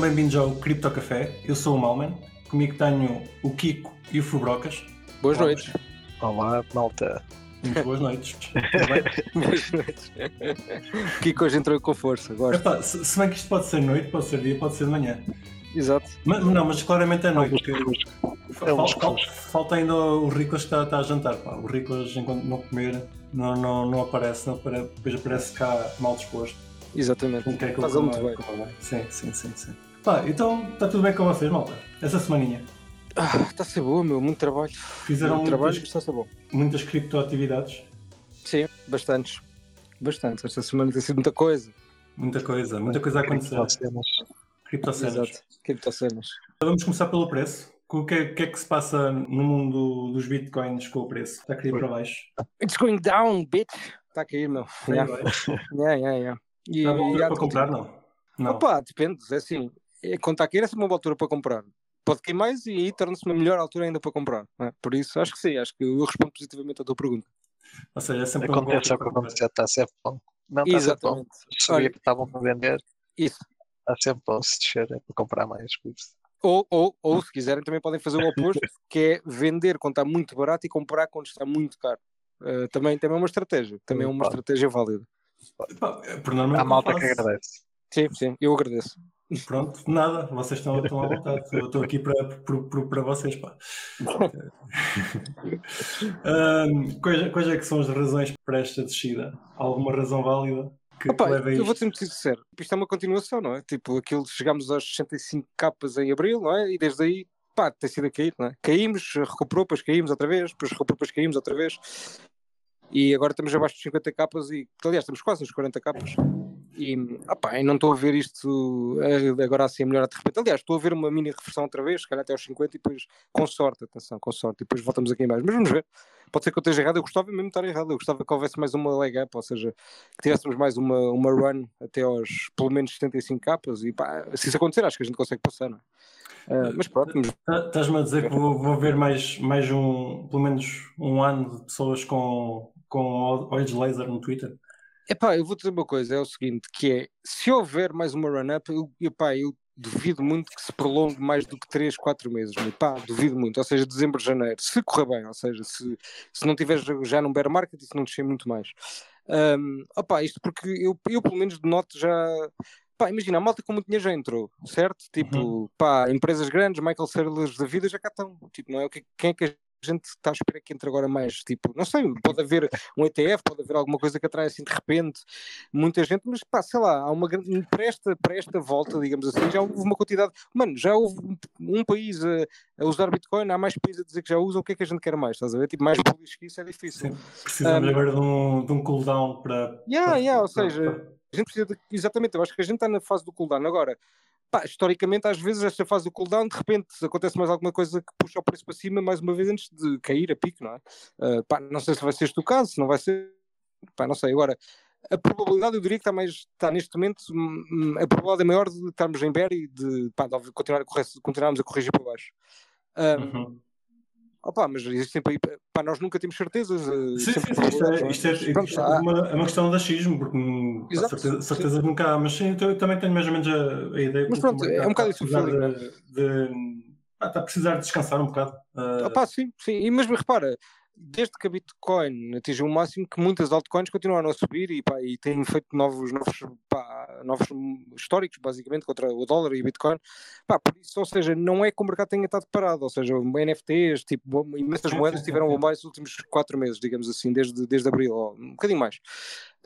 Sejam bem-vindos ao Cripto Café. Eu sou o Malman. Comigo tenho o Kiko e o Fubrocas. Boas noites. Olá, malta. Muito boas noites. Boas noites. O Kiko hoje entrou com força, gosto. Epá, se, se bem que isto pode ser noite, pode ser dia, pode ser de manhã. Exato. Mas, não, mas claramente é noite. Porque É um fal- fal- falta ainda o Riclas que está, está a jantar. Pá. O Riclas, enquanto não comer, não, não, não aparece. Não apare- depois aparece cá mal disposto. Exatamente. Não quer que ele coma- muito bem. Sim, sim, sim, sim. Pá, então está tudo bem com vocês, malta? Essa semaninha. Ah, está a ser boa, meu. Muito trabalho. Fizeram muito trabalho, muitas, está a ser bom. muitas criptoatividades. Sim, bastantes. Bastantes. Esta semana tem sido muita coisa. Muita coisa, muita coisa a acontecer. Cenas. Criptocenas. Exato. Criptocenas. Vamos começar pelo preço. O que, é, o que é que se passa no mundo dos bitcoins com o preço? Está a cair para baixo. It's going down, bitch. Está a cair, meu. Está Yeah. Yeah, yeah, yeah. E, Está há para comprar, não? Não. Opa, depende. É assim. É- Quando está a cair, é sempre uma boa altura para comprar. Pode cair mais e aí torna-se uma melhor altura ainda para comprar. não é? Por isso, acho que sim. Acho que eu respondo positivamente à tua pergunta. Ou seja, é sempre Acontece o altura que para acontecer, está sempre bom. Não está sempre bom. Exatamente. Subir Olha- que estavam a vender, Isso. está sempre bom. Se descer é para comprar mais. Ou, ou, ou, se quiserem, também podem fazer o oposto, que é vender quando está muito barato e comprar quando está muito caro. Uh, também, também é uma estratégia. Também é uma Pode. estratégia válida. Pá, por norma Há o malta que agradece. Sim, sim, eu agradeço. Pronto, nada, vocês estão, estão à vontade. Eu estou aqui para, para, para, vocês. Pá. Ahm, quais, quais é que são as razões para esta descida? Alguma razão válida que, Opa, que a eu vou ser muito sincero. Isto é uma continuação, não é? Tipo, aquilo chegámos aos 65 capas em abril, não é? E desde aí, pá, tem sido a cair, não é? Caímos, recuperou, depois caímos outra vez, depois recuperou, depois caímos outra vez. E agora estamos abaixo de 50 capas e, aliás, estamos quase nos 40 capas. E, não estou a ver isto eh, agora assim a melhorar de repente. Aliás, estou a ver uma mini reversão outra vez, se calhar até aos 50 e depois, com sorte, atenção, com sorte, e depois voltamos aqui em baixo. Mas vamos ver. Pode ser que eu esteja errado, eu gostava mesmo de estar errado. Eu gostava que houvesse mais uma leg up, ou seja, que tivéssemos mais uma, uma run até aos pelo menos 75 capas. E pá, se isso acontecer, acho que a gente consegue passar, não é? Eh, mas pronto, Tá- Estás-me a dizer que vou, vou ver mais, mais um, pelo menos um ano de pessoas com, com olhos laser no Twitter? Epá, eu vou dizer uma coisa, é o seguinte, que é, se houver mais uma run-up, eu, epá, eu duvido muito que se prolongue mais do que 3, 4 meses, meu. Pá, duvido muito, ou seja, dezembro, janeiro, se correr bem, ou seja, se, se não tiveres já num bear market se não descer muito mais. Um, opá, isto porque eu, eu pelo menos denoto já... Pá, imagina, a malta com muito dinheiro já entrou, certo? Tipo, pá, empresas grandes, Michael Saylors da vida já cá estão. Tipo, não é? Quem é que a gente está à espera que entre agora mais? Tipo, não sei, pode haver um ETF, pode haver alguma coisa que atrai assim de repente muita gente, mas pá, sei lá, há uma grande. Para esta, para esta volta, digamos assim, já houve uma quantidade. Mano, já houve um, país a, a usar Bitcoin, há mais países a dizer que já usam, o que é que a gente quer mais? Estás a ver? Tipo, mais bullish que isso é difícil. Sim. Precisamos Um, agora de um, de um cooldown para. Yeah, para- yeah, ou para- seja, a gente precisa de, exatamente, eu acho que a gente está na fase do cooldown. Agora, pá, historicamente, às vezes, esta fase do cooldown, de repente acontece mais alguma coisa que puxa o preço para cima, mais uma vez, antes de cair a pique, não é? Ah, pá, não sei se vai ser este o caso, se não vai ser, pá, não sei. Agora, a probabilidade, eu diria que está mais, está neste momento, hum, hum, a probabilidade é maior de estarmos em bear e de, pá, de continuar a correr, continuarmos a corrigir para baixo. Uhum. Opá, mas existe sempre aí, pá, nós nunca temos certezas. ah, Sim, sim, sim, isto é, isto é, é? Pronto, isto é há- uma, é uma questão de achismo, porque Exato, certeza, certeza que nunca há, mas sim, eu também tenho mais ou menos a, a ideia Mas que pronto, é um bocado isso feeling, de, está a precisar de descansar um bocado. Ah, pá, sim, sim. E mesmo repara, desde que a Bitcoin atingiu o máximo, que muitas altcoins continuaram a subir e, pá, e têm feito novos, novos, pá, novos históricos, basicamente, contra o dólar e o Bitcoin. Pá, por isso, ou seja, não é que o mercado tenha estado parado, ou seja, NFTs, tipo, imensas moedas tiveram um bombar nos últimos quatro meses, digamos assim, desde, desde abril, ou um bocadinho mais.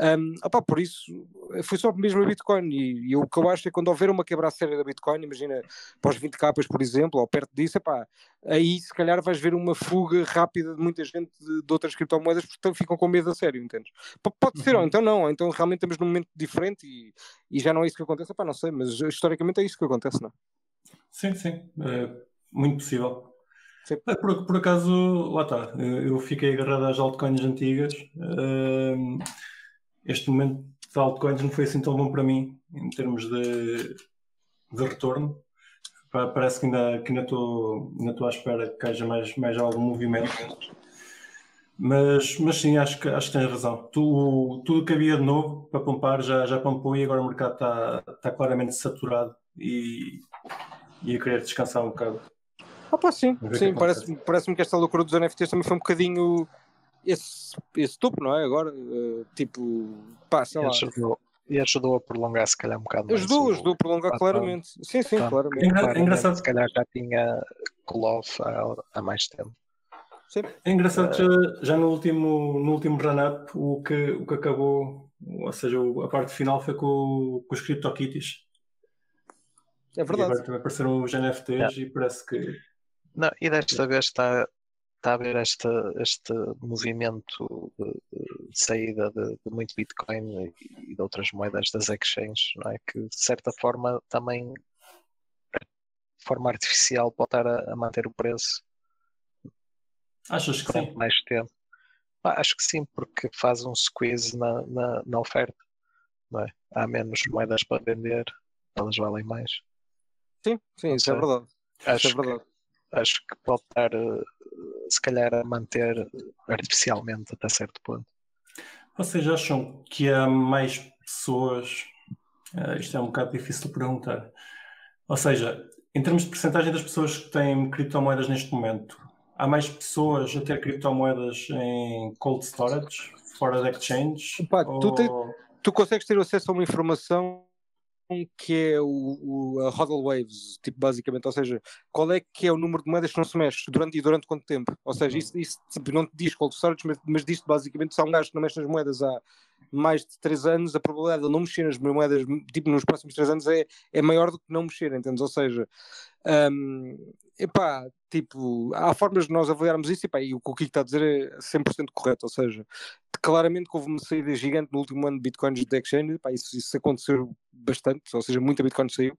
Um, opá, por isso, foi só mesmo a Bitcoin. E, e o que eu acho é que quando houver uma quebra séria da Bitcoin, imagina pós 20 capas, por exemplo, ou perto disso, epá, aí se calhar vais ver uma fuga rápida de muita gente de, de outras criptomoedas porque ficam com medo a sério, entendes? P- pode ser, ou Uhum. então não, ou então realmente estamos num momento diferente e, e já não é isso que acontece, epá, não sei, mas historicamente é isso que acontece, não é? Sim, sim, é muito possível. Sim. Por, por acaso, lá está, eu fiquei agarrado às altcoins antigas. Ahm, Este momento de altcoins não foi assim tão bom para mim em termos de, de retorno. Pa- Parece que ainda que ainda estou ainda estou à espera que haja mais, mais algum movimento. Mas, mas sim, acho que, acho que tens razão. Tu, tudo que havia de novo para pompar já, já pompou e agora o mercado está, está claramente saturado e ia querer descansar um bocado. Ah, pá, sim, sim parece-me parece que esta loucura dos NFTs também foi um bocadinho esse, esse topo, não é? Agora, eh, tipo, pá, sei E lá. ajudou, e ajudou a prolongar se calhar um bocado mais. Ajudou, ajudou a prolongar Ah, claramente. Sim, sim, Tá. claramente. Engra- claramente, engraçado. Se calhar já tinha call-off há, há mais tempo. Sim. É engraçado que já, já no último, no último run-up o que, o que acabou, ou seja, a parte final foi com, com os CryptoKitties. É E verdade. agora também apareceram os NFTs e parece que Não, e desta vez está, está a haver este, este movimento de, de saída de, de muito Bitcoin e, de outras moedas das exchanges, não é? Que de certa forma também, de forma artificial, pode estar a, a manter o preço achas que sim. mais tempo. Acho que sim, porque faz um squeeze na, na, na oferta, não é? Há menos moedas para vender, elas valem mais. Sim, sim, isso é verdade. Isso é Acho que verdade. Acho que pode estar, eh, se calhar, a manter artificialmente até certo ponto. Vocês acham que há mais pessoas? eh, isto é um bocado difícil de perguntar. Ou seja, em termos de percentagem das pessoas que têm criptomoedas neste momento, há mais pessoas a ter criptomoedas em cold storage, fora de exchange? Pá, tu ou- tens- Tu consegues ter acesso a uma informação que é o, o- a hodl waves, tipo, basicamente, ou seja, qual é que é o número de moedas que não se mexe durante e durante quanto tempo? Ou seja, isso, isso tipo, não te diz cold storage, mas, mas diz basicamente se há um gajo que não mexe nas moedas há mais de 3 anos, a probabilidade de não mexer nas moedas, tipo, nos próximos 3 anos é, é maior do que não mexer, entendes? Ou seja, hum, epá, tipo, há formas de nós avaliarmos isso, epá, e o que o Kiko está a dizer é 100% correto, ou seja, claramente que houve uma saída gigante no último ano de bitcoins de exchange, epá, isso, isso aconteceu bastante, ou seja, muita bitcoin saiu.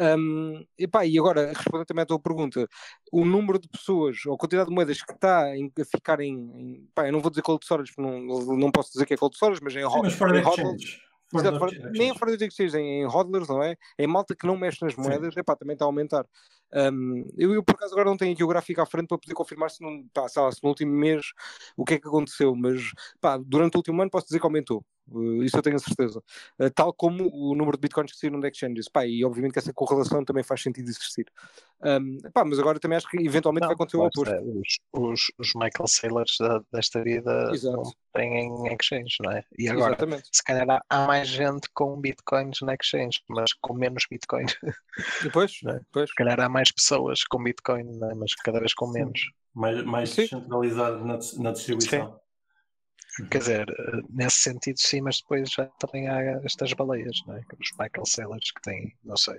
Um, epá, e agora, respondendo também à tua pergunta, o número de pessoas, ou a quantidade de moedas que está em- a ficar em, em pá, eu não vou dizer cold storage, porque não, não posso dizer que é cold storage, mas em, Sim, ho- mas fora em de hodl, exchange. Fora Exato, de fora- exchange. nem fora de exchange, em, em hodlers, não é? Em malta que não mexe nas moedas, epá, também está a aumentar. Um, eu, eu, por acaso, agora não tenho aqui o gráfico à frente para poder confirmar se, não, pá, lá, se no último mês o que é que aconteceu, mas pá, durante o último ano posso dizer que aumentou. Uh, isso eu tenho a certeza. Uh, tal como o número de bitcoins que saíram de exchanges. Pá, e obviamente que essa correlação também faz sentido existir. Um, pá, mas agora também acho que eventualmente vai acontecer o oposto. está, os, os, os Michael Saylors da- desta vida Exato. não têm em exchange, não é? E agora, Exatamente. se calhar há, há mais gente com bitcoins na exchange, mas com menos bitcoin. Se Depois, Não é? depois. calhar há mais pessoas com bitcoin, não é? mas cada vez com Sim. menos. Mais, mais Sim. descentralizado na, dis- na distribuição. Quer dizer, nesse sentido sim, mas depois já também há estas baleias, não é? Os Michael Saylors que têm, não sei,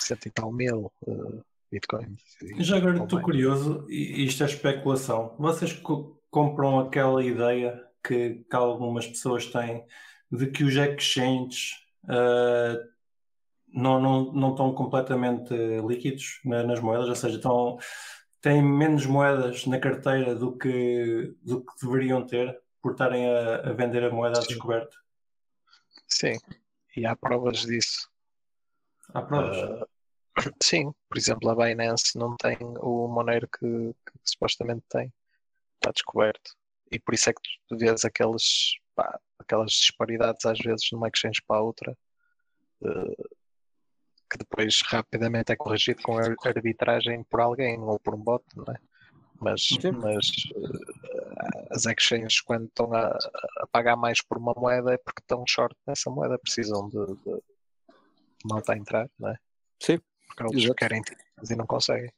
cento e tal mil eh, bitcoins. Já agora ou estou curioso, e isto é especulação. Vocês co- compram aquela ideia que, que algumas pessoas têm de que os exchanges ah, não, não, não estão completamente líquidos na- nas moedas, ou seja, estão, têm menos moedas na carteira do que, do que deveriam ter por estarem a, a vender a moeda a Sim. descoberto. Sim, e há provas disso. Há provas. Ah, sim, por exemplo, a Binance não tem o Monero que, que supostamente tem. Está descoberto. E por isso é que tu vês aqueles, pá, aquelas disparidades às vezes numa exchange para a outra, eh, que depois rapidamente é corrigido com ar- arbitragem por alguém ou por um bot, não é? Mas, Sim. mas eh, as exchanges, quando estão a, a pagar mais por uma moeda, é porque estão short nessa moeda, precisam de, de malta a entrar, não é? Sim, Porque outros exato. querem mas e não conseguem.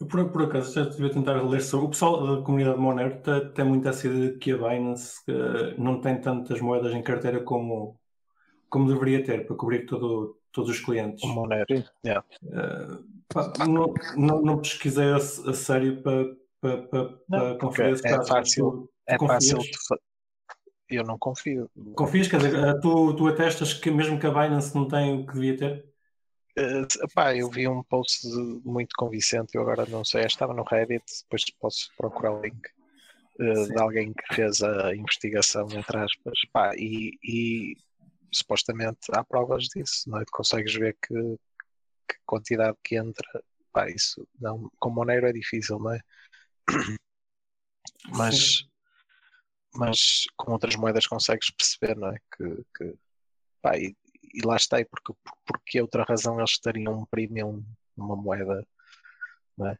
Eu, por, por acaso, já devia tentar ler sobre. O pessoal da comunidade Monero te- tem muito essa ideia de que a Binance eh, não tem tantas moedas em carteira como, como deveria ter para cobrir todo, todos os clientes. Monero. Sim. Yeah. Eh, pá, não, não, não pesquisei a, a sério para, para, para, para conferir esse é caso. fácil- Tu- É fácil confias? Eu não confio. Confias? Quer dizer, eh, tu, tu atestas que mesmo que a Binance não tem o que devia ter? Eh, pá, eu vi um post muito convincente, eu agora não sei, estava no Reddit, depois posso procurar o link de alguém que fez a investigação, entre aspas, pá, e, e supostamente há provas disso, não é? Tu consegues ver que, que quantidade que entra, pá, isso não, com Monero é difícil, não é? Mas, mas com outras moedas consegues perceber, não é? Que, que pá, e, e lá está, e porque, por que outra razão eles estariam um premium numa moeda, não é?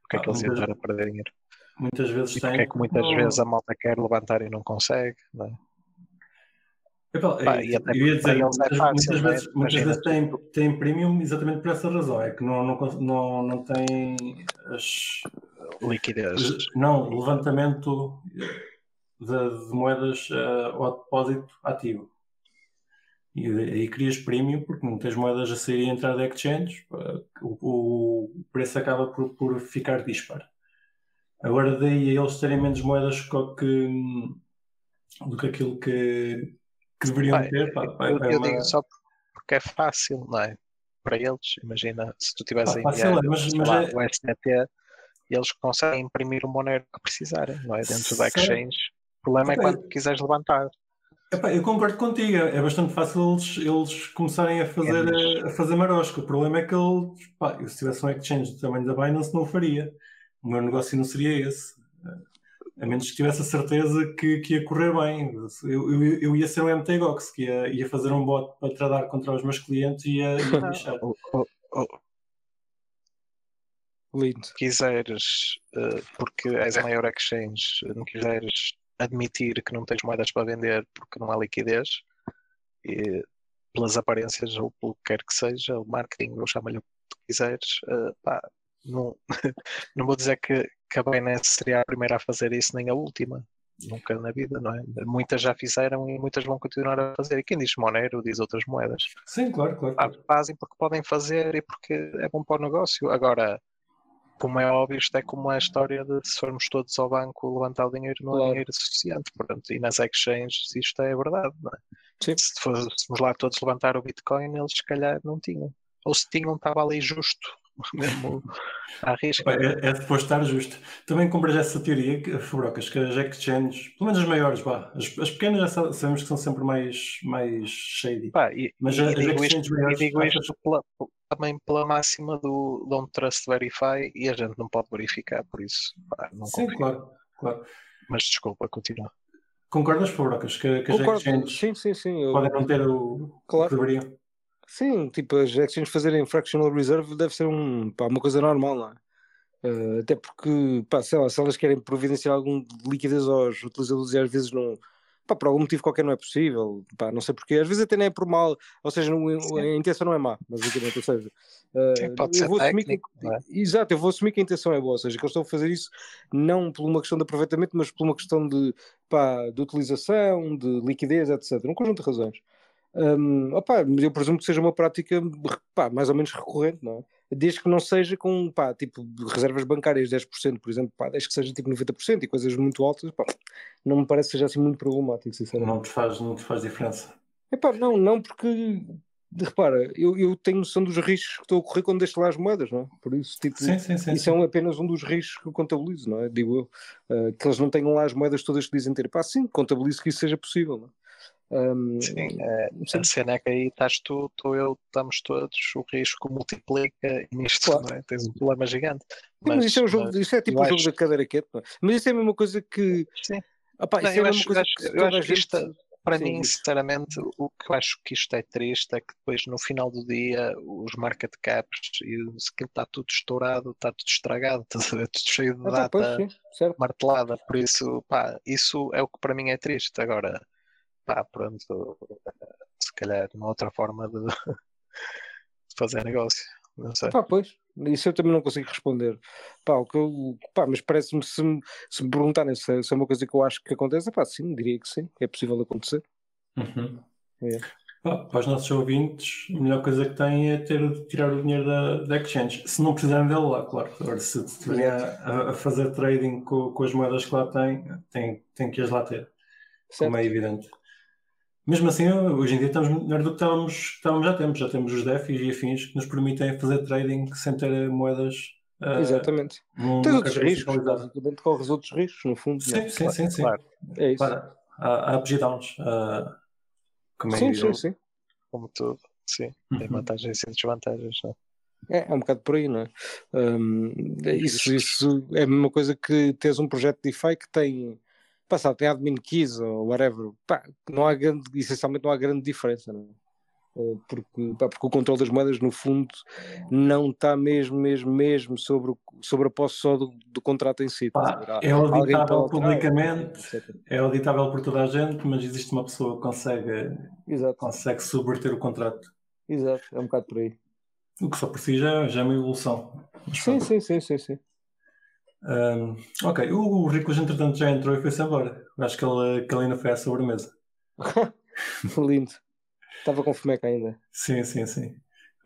Porque é que Ah, eles iam estar a perder dinheiro? Muitas vezes E tem. porque é que muitas vezes a malta quer levantar e não consegue, não é? Epá, Pá, eu e até ia dizer, é muitas, fácil, muitas não é? vezes, muitas vezes tem, tem premium exatamente por essa razão, é que não, não, não, não tem as, Liquidez. não, levantamento de, de moedas eh, ao depósito ativo. E aí crias premium porque não tens moedas a sair e entrar de exchange, o, o preço acaba por, por ficar dispar. Agora daí eles terem menos moedas que, do que aquilo que, que deveriam ter, pá, pá, eu, é eu uma- digo só porque é fácil, não é? Para eles, imagina, se tu tivesse Pá, a fácil enviar é, mas- mas lá, é- o STT, eles conseguem imprimir o Monero que precisarem, não é? Dentro da Certo. exchange. O problema é quando quiseres levantar. Epá, eu concordo contigo, é bastante fácil eles, eles começarem a fazer, É, a, a fazer marosca. O problema é que eles, pá, eu se tivesse um exchange do tamanho da Binance não o faria. O meu negócio não seria esse. A menos que tivesse a certeza que, que ia correr bem. Eu, eu, eu ia ser um MTGOX, que ia, ia fazer um bot para tradar contra os meus clientes e ia, ia lixar. O- o- o- Lindo. quiseres, eh, porque és a maior exchange, não quiseres admitir que não tens moedas para vender porque não há liquidez, e pelas aparências ou pelo que quer que seja, o marketing, ou chama-lhe o que tu quiseres, eh, pá, não, não vou dizer que, que a Binance seria a primeira a fazer isso, nem a última. Nunca na vida, não é? Muitas já fizeram e muitas vão continuar a fazer. E quem diz Monero diz outras moedas. Sim, claro, claro. Pá, claro. fazem porque podem fazer e porque é bom para o negócio. Agora, como é óbvio, isto é como a história de se formos todos ao banco levantar o dinheiro, não Claro. é dinheiro suficiente. Portanto, e nas exchanges isto é verdade. Não é? Sim. Se fôssemos lá todos levantar o Bitcoin, eles se calhar não tinham. Ou se tinham, estava ali justo. Mesmo à risca. Pá, É, é depois estar justo. Também compras essa teoria, que, Fubrocas, que as exchanges, pelo menos as maiores, vá, as, as pequenas já sa- sabemos que são sempre mais, mais shady. Pá, e, Mas e as digo exchanges isto, e maiores, digo achas- isto pela- também pela máxima do Don't Trust Verify e a gente não pode verificar, por isso pá, não Sim, claro, claro. Mas desculpa, continua. Concordas, Fubrocas, que, que as exchanges Sim, sim, sim. podem não ter o, Claro. o que deveriam? Sim, tipo, as exchanges fazerem fractional reserve deve ser um, pá, uma coisa normal, não é? Eh, até porque, pá, sei lá, se elas querem providenciar algum de liquidez aos utilizadores e às vezes não, pá, por algum motivo qualquer não é possível, pá, não sei porquê, às vezes até nem é por mal, ou seja, não- a intenção não é má, basicamente, ou seja, Sim, pode eu ser que, técnico, não é? exato, eu vou assumir que a intenção é boa, ou seja, que eles estão a fazer isso não por uma questão de aproveitamento, mas por uma questão de, pá, de utilização, de liquidez, etc, um conjunto de razões. Opá, mas eu presumo que seja uma prática pá, mais ou menos recorrente, não é? Desde que não seja com pá, tipo, reservas bancárias 10%, por exemplo, pá, desde que seja tipo 90% e coisas muito altas, pá, não me parece que seja assim muito problemático, sinceramente. Não te faz, não te faz diferença. Epá, não, não, porque repara, eu, eu tenho noção dos riscos que estou a correr quando deixo lá as moedas, não é? Por isso, tipo, Sim, sim, sim. isso é um- apenas um dos riscos que eu contabilizo, não é? Digo eu, Uh, que eles não tenham lá as moedas todas que dizem ter. Pá, sim, contabilizo que isso seja possível, não é? Um, Sim, é, a cena é que aí estás tu, estou eu, estamos todos, o risco multiplica e nisto Claro. não é? tens um problema gigante. Sim, mas, isso é, um jogo, mas- isso é tipo eu o jogo acho- da cadeira é? Mas isso é a mesma coisa que. sim, pá, Não, isso é a mesma acho- coisa acho- que eu acho que gente. isto- Para Sim, mim, sinceramente, o que eu acho que isto é triste é que depois no final do dia os market caps e aquilo está tudo estourado, está tudo estragado, ver? tudo cheio de Ah, tá, pois, data sim, certo. martelada, por isso, pá, isso é o que para mim é triste. Agora, pá, pronto, se calhar uma outra forma de, de fazer negócio, não sei. Pá, pois, isso eu também não consigo responder. Pá, o que eu, pá, mas parece-me se, me- se me perguntarem se, se é uma coisa que eu acho que acontece, pá, sim, diria que sim, é possível acontecer. Uhum. É. Pá, para os nossos ouvintes, a melhor coisa que têm é ter, tirar o dinheiro da, da exchange. Se não precisarem dele lá, claro. Agora, se estiverem a, a fazer trading com, com as moedas que lá têm, têm, têm que as lá ter, Certo? como é evidente. Mesmo assim, hoje em dia estamos melhor do que estávamos, estávamos já temos. Já temos os DEFIs e afins que nos permitem fazer trading sem ter moedas. ah, Exatamente. num- Tens outros riscos, basicamente corres outros riscos, no fundo. não é? Sim, sim, sim, sim. Claro, É isso. Claro, há, há ups e downs. ah, como é sim, sim, sim. como tudo, sim, tem Uhum. vantagens e desvantagens. Não? É, é um bocado por aí, não é? Hum, isso, isso é a mesma coisa que tens um projeto de DeFi que tem, pá, sabe, tem admin keys ou whatever. Pá, não há grande, essencialmente não há grande diferença, não é? Uh, porque, pá, porque o controle das moedas, no fundo, não está mesmo, mesmo, mesmo sobre, sobre a posse só do, do contrato em si. Pá, é auditável publicamente, é auditável por toda a gente, mas existe uma pessoa que consegue, Exato. consegue subverter o contrato. Exato, é um bocado por aí. O que só por si já, já é uma evolução. Sim, sim, sim, sim, sim. Um, ok, o, o Ricos entretanto já entrou e foi-se embora. Acho que ele, que ele ainda foi à sobremesa. Lindo. Estava com fomeca ainda. Sim, sim, sim.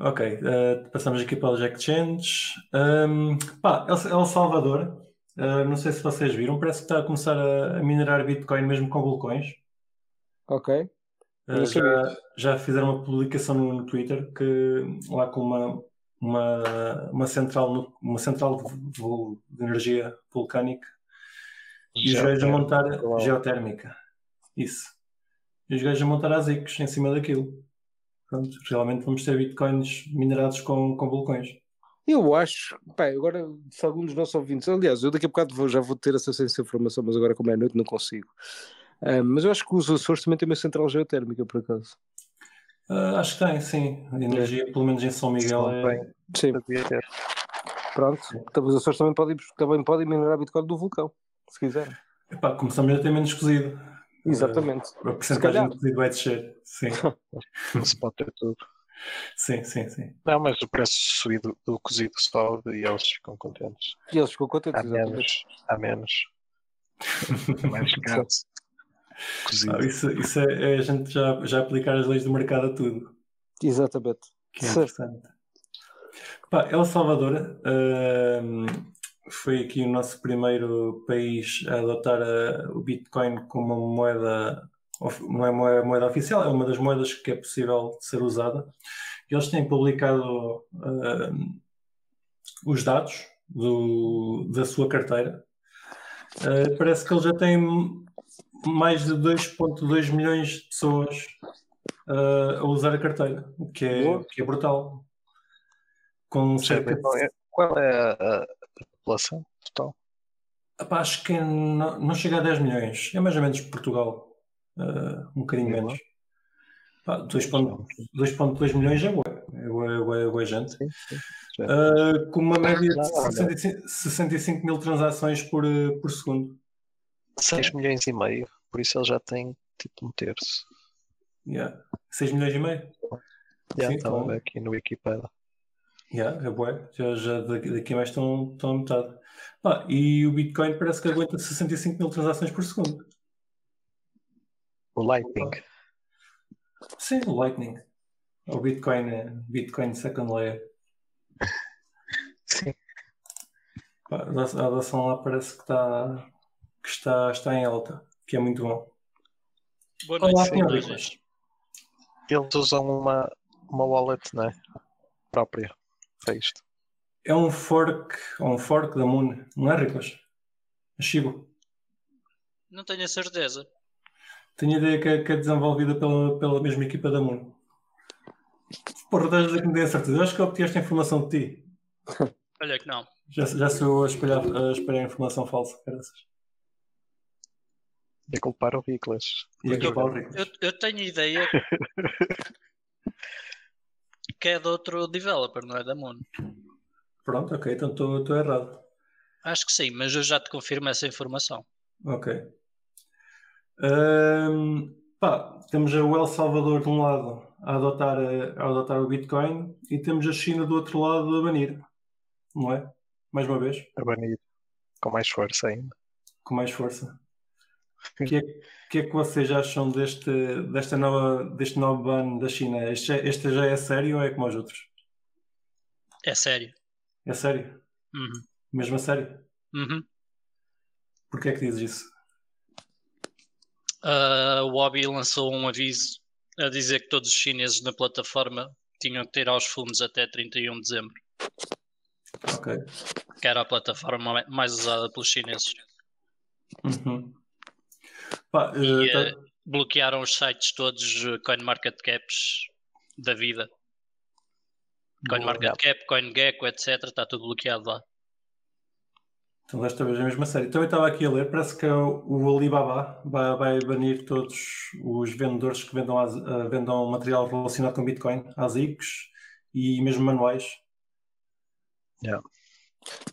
Ok, uh, passamos aqui para os exchanges. Um, pá, El, El Salvador, uh, não sei se vocês viram, parece que está a começar a, a minerar Bitcoin mesmo com vulcões. Ok. Uh, já, já fizeram uma publicação no, no Twitter que lá com uma, uma, uma central, uma central de, energia vulcânica e os gajos a montar geotérmica. Isso. E os gajos a montar ASICs em cima daquilo. Pronto, realmente vamos ter bitcoins minerados com, com vulcões. Eu acho, pá, agora se algum dos nossos ouvintes, aliás, eu daqui a bocado vou, já vou ter acesso a essa informação, mas agora como é noite não consigo. Um, mas eu acho que os Açores também têm uma central geotérmica, por acaso. Uh, acho que tem, sim. A energia, é. pelo menos em São Miguel, é... Sim. Pronto. Então, os Açores também podem, também podem minerar Bitcoin do vulcão, se quiserem. Epá, começamos a ter menos cozido. Exatamente. Uh, a porcentagem de cozido vai descer. Sim. se pode ter tudo. Sim, sim, sim. Não, mas o preço subido do cozido sobe e eles ficam contentes. E eles ficam contentes, há menos. Há menos. mais caro. Ah, isso, isso é, é, a gente já, já aplicar as leis do mercado a tudo. Exatamente. Que é interessante. Pá, El Salvador uh, foi aqui o nosso primeiro país a adotar a, o Bitcoin como uma moeda, não é moeda, moeda oficial, é uma das moedas que é possível de ser usada. Eles têm publicado uh, os dados do, da sua carteira. Uh, parece que eles já têm mais de 2,2 milhões de pessoas uh, a usar a carteira, o que é, que é brutal. Com cerca de... É, qual é a, população total? Epá, acho que não, não, chega a 10 milhões, é mais ou menos Portugal, uh, um bocadinho menos. 2,2 milhões é boa, é boa, é boa, é boa gente. Sim, sim. Uh, com uma média de 65, 65 mil transações por, por segundo. 6 milhões e meio, por isso ele já tem tipo um terço. Yeah. 6 milhões e meio? Yeah, estava então... aqui no Wikipedia. Yeah, é bué. Já, já daqui, daqui mais estão, estão a metade. Ah, e o Bitcoin parece que aguenta 65 mil transações por segundo. O Lightning. Sim, o Lightning. O Bitcoin, é Bitcoin Second Layer. Sim. A adoção lá parece que está que está, está em alta, que é muito bom. Boa noite, Olá. Eles usam uma, uma wallet né? própria para isto. É um fork, um fork da Moon, não é, Ricos? A Shibo. Não tenho a certeza. Tenho a ideia que é, que é desenvolvida pela, pela mesma equipa da Moon. Porra, estás a dizer que me dei a certeza. Eu acho que obtive esta informação de ti. Olha que não. Já, já sou a espalhar, a espalhar informação falsa, caraças. E a culpar o Riclas. E a culpar o Eu, eu tenho ideia que é de outro developer, não é da Moon. Pronto, ok, então estou errado. Acho que sim, mas eu já te confirmo essa informação. Ok. Um, pá, temos o El Salvador de um lado a adotar, a adotar o Bitcoin e temos a China do outro lado a banir. Não é? Mais uma vez. A banir. Com mais força ainda. Com mais força. O que, é, que é que vocês acham deste, desta nova, deste novo ban da China? Este, este já é sério ou é como os outros? É sério. É sério? Uhum. Mesmo a sério? Uhum. Porquê é que dizes isso? Uh, o Hobby lançou um aviso a dizer que todos os chineses na plataforma tinham que tirar os fundos até 31 de dezembro. Ok. Que era a plataforma mais usada pelos chineses. Uhum. Pá, e uh, tá... bloquearam os sites todos uh, CoinMarketCaps da vida. CoinMarketCap, CoinGecko, etc. Está tudo bloqueado lá. Então desta vez é a mesma série. Também estava aqui a ler, parece que o Alibaba vai, vai banir todos os vendedores que vendam, uh, vendam material relacionado com Bitcoin, ASICs e mesmo manuais. Yeah.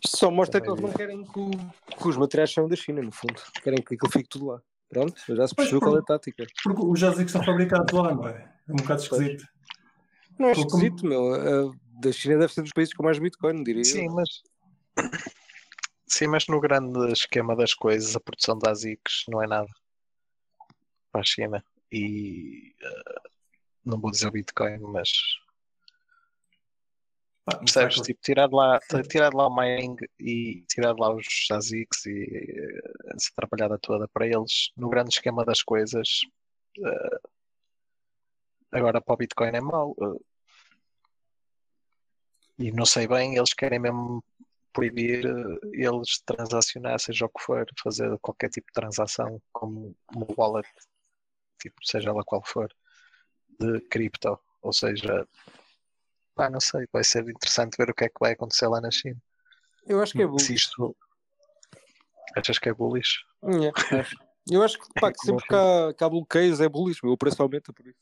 Isto só mostra que eles não querem que, o- que os materiais saiam da China, no fundo. Querem que aquilo fique tudo lá. Pronto, já se percebeu qual é a tática. Porque os ASICs são fabricados lá, não é? É um bocado esquisito. Não é Como- esquisito, meu. A da China deve ser dos países com mais Bitcoin, diria Sim, eu. mas. Sim, mas no grande esquema das coisas, a produção de ASICs não é nada para a China. E eh, não vou dizer o Bitcoin, mas Pá, percebes? Tipo, tirar de lá, tirar de lá o mining e tirar de lá os ASICs e eh, essa trabalhada toda para eles, no grande esquema das coisas, eh, agora para o Bitcoin é mau. eh, e não sei bem, eles querem mesmo proibir eh, eles de transacionar, seja o que for, fazer qualquer tipo de transação como uma wallet, tipo, seja lá qual for, de cripto. Ou seja, pá, não sei, vai ser interessante ver o que é que vai acontecer lá na China. Eu acho que é Se bullish. isto. Achas que é bullish? É, acho. Eu acho que, pá, que sempre que há, que há bloqueios é bullish, meu. o preço aumenta por isso.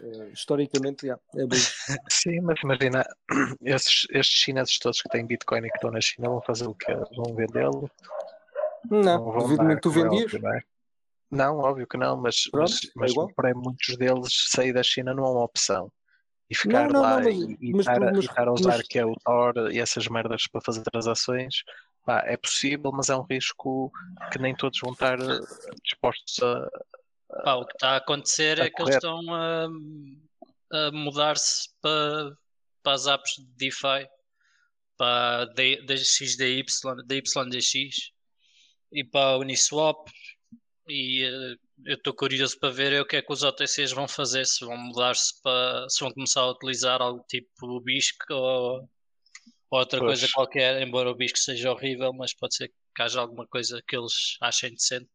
Eh, historicamente, yeah, é bullish. Sim, mas imagina, esses, estes chineses todos que têm Bitcoin e que estão na China vão fazer o quê? Vão vendê-lo? Não, vão duvido muito que tu é vendias. óbvio, não, é? Não, óbvio que não, mas, Pronto, mas, é mas para muitos deles sair da China não é uma opção. E ficar não, lá não, mas- e, e mas estar, a- mas- e estar a usar mas- que é o Tor e essas merdas para fazer transações, pá, é possível, mas é um risco que nem todos vão estar eh, dispostos a. Pá, o que está a acontecer Tá é que eles correto. estão a, a mudar-se para, para as apps de DeFi, para D- DX, DY, DYDX e para a Uniswap. E eh, eu estou curioso para ver é o que é que os OTCs vão fazer, se vão mudar-se para, se vão começar a utilizar algo tipo o BISC ou, ou outra Pois. coisa qualquer, embora o BISC seja horrível, mas pode ser que haja alguma coisa que eles achem decente.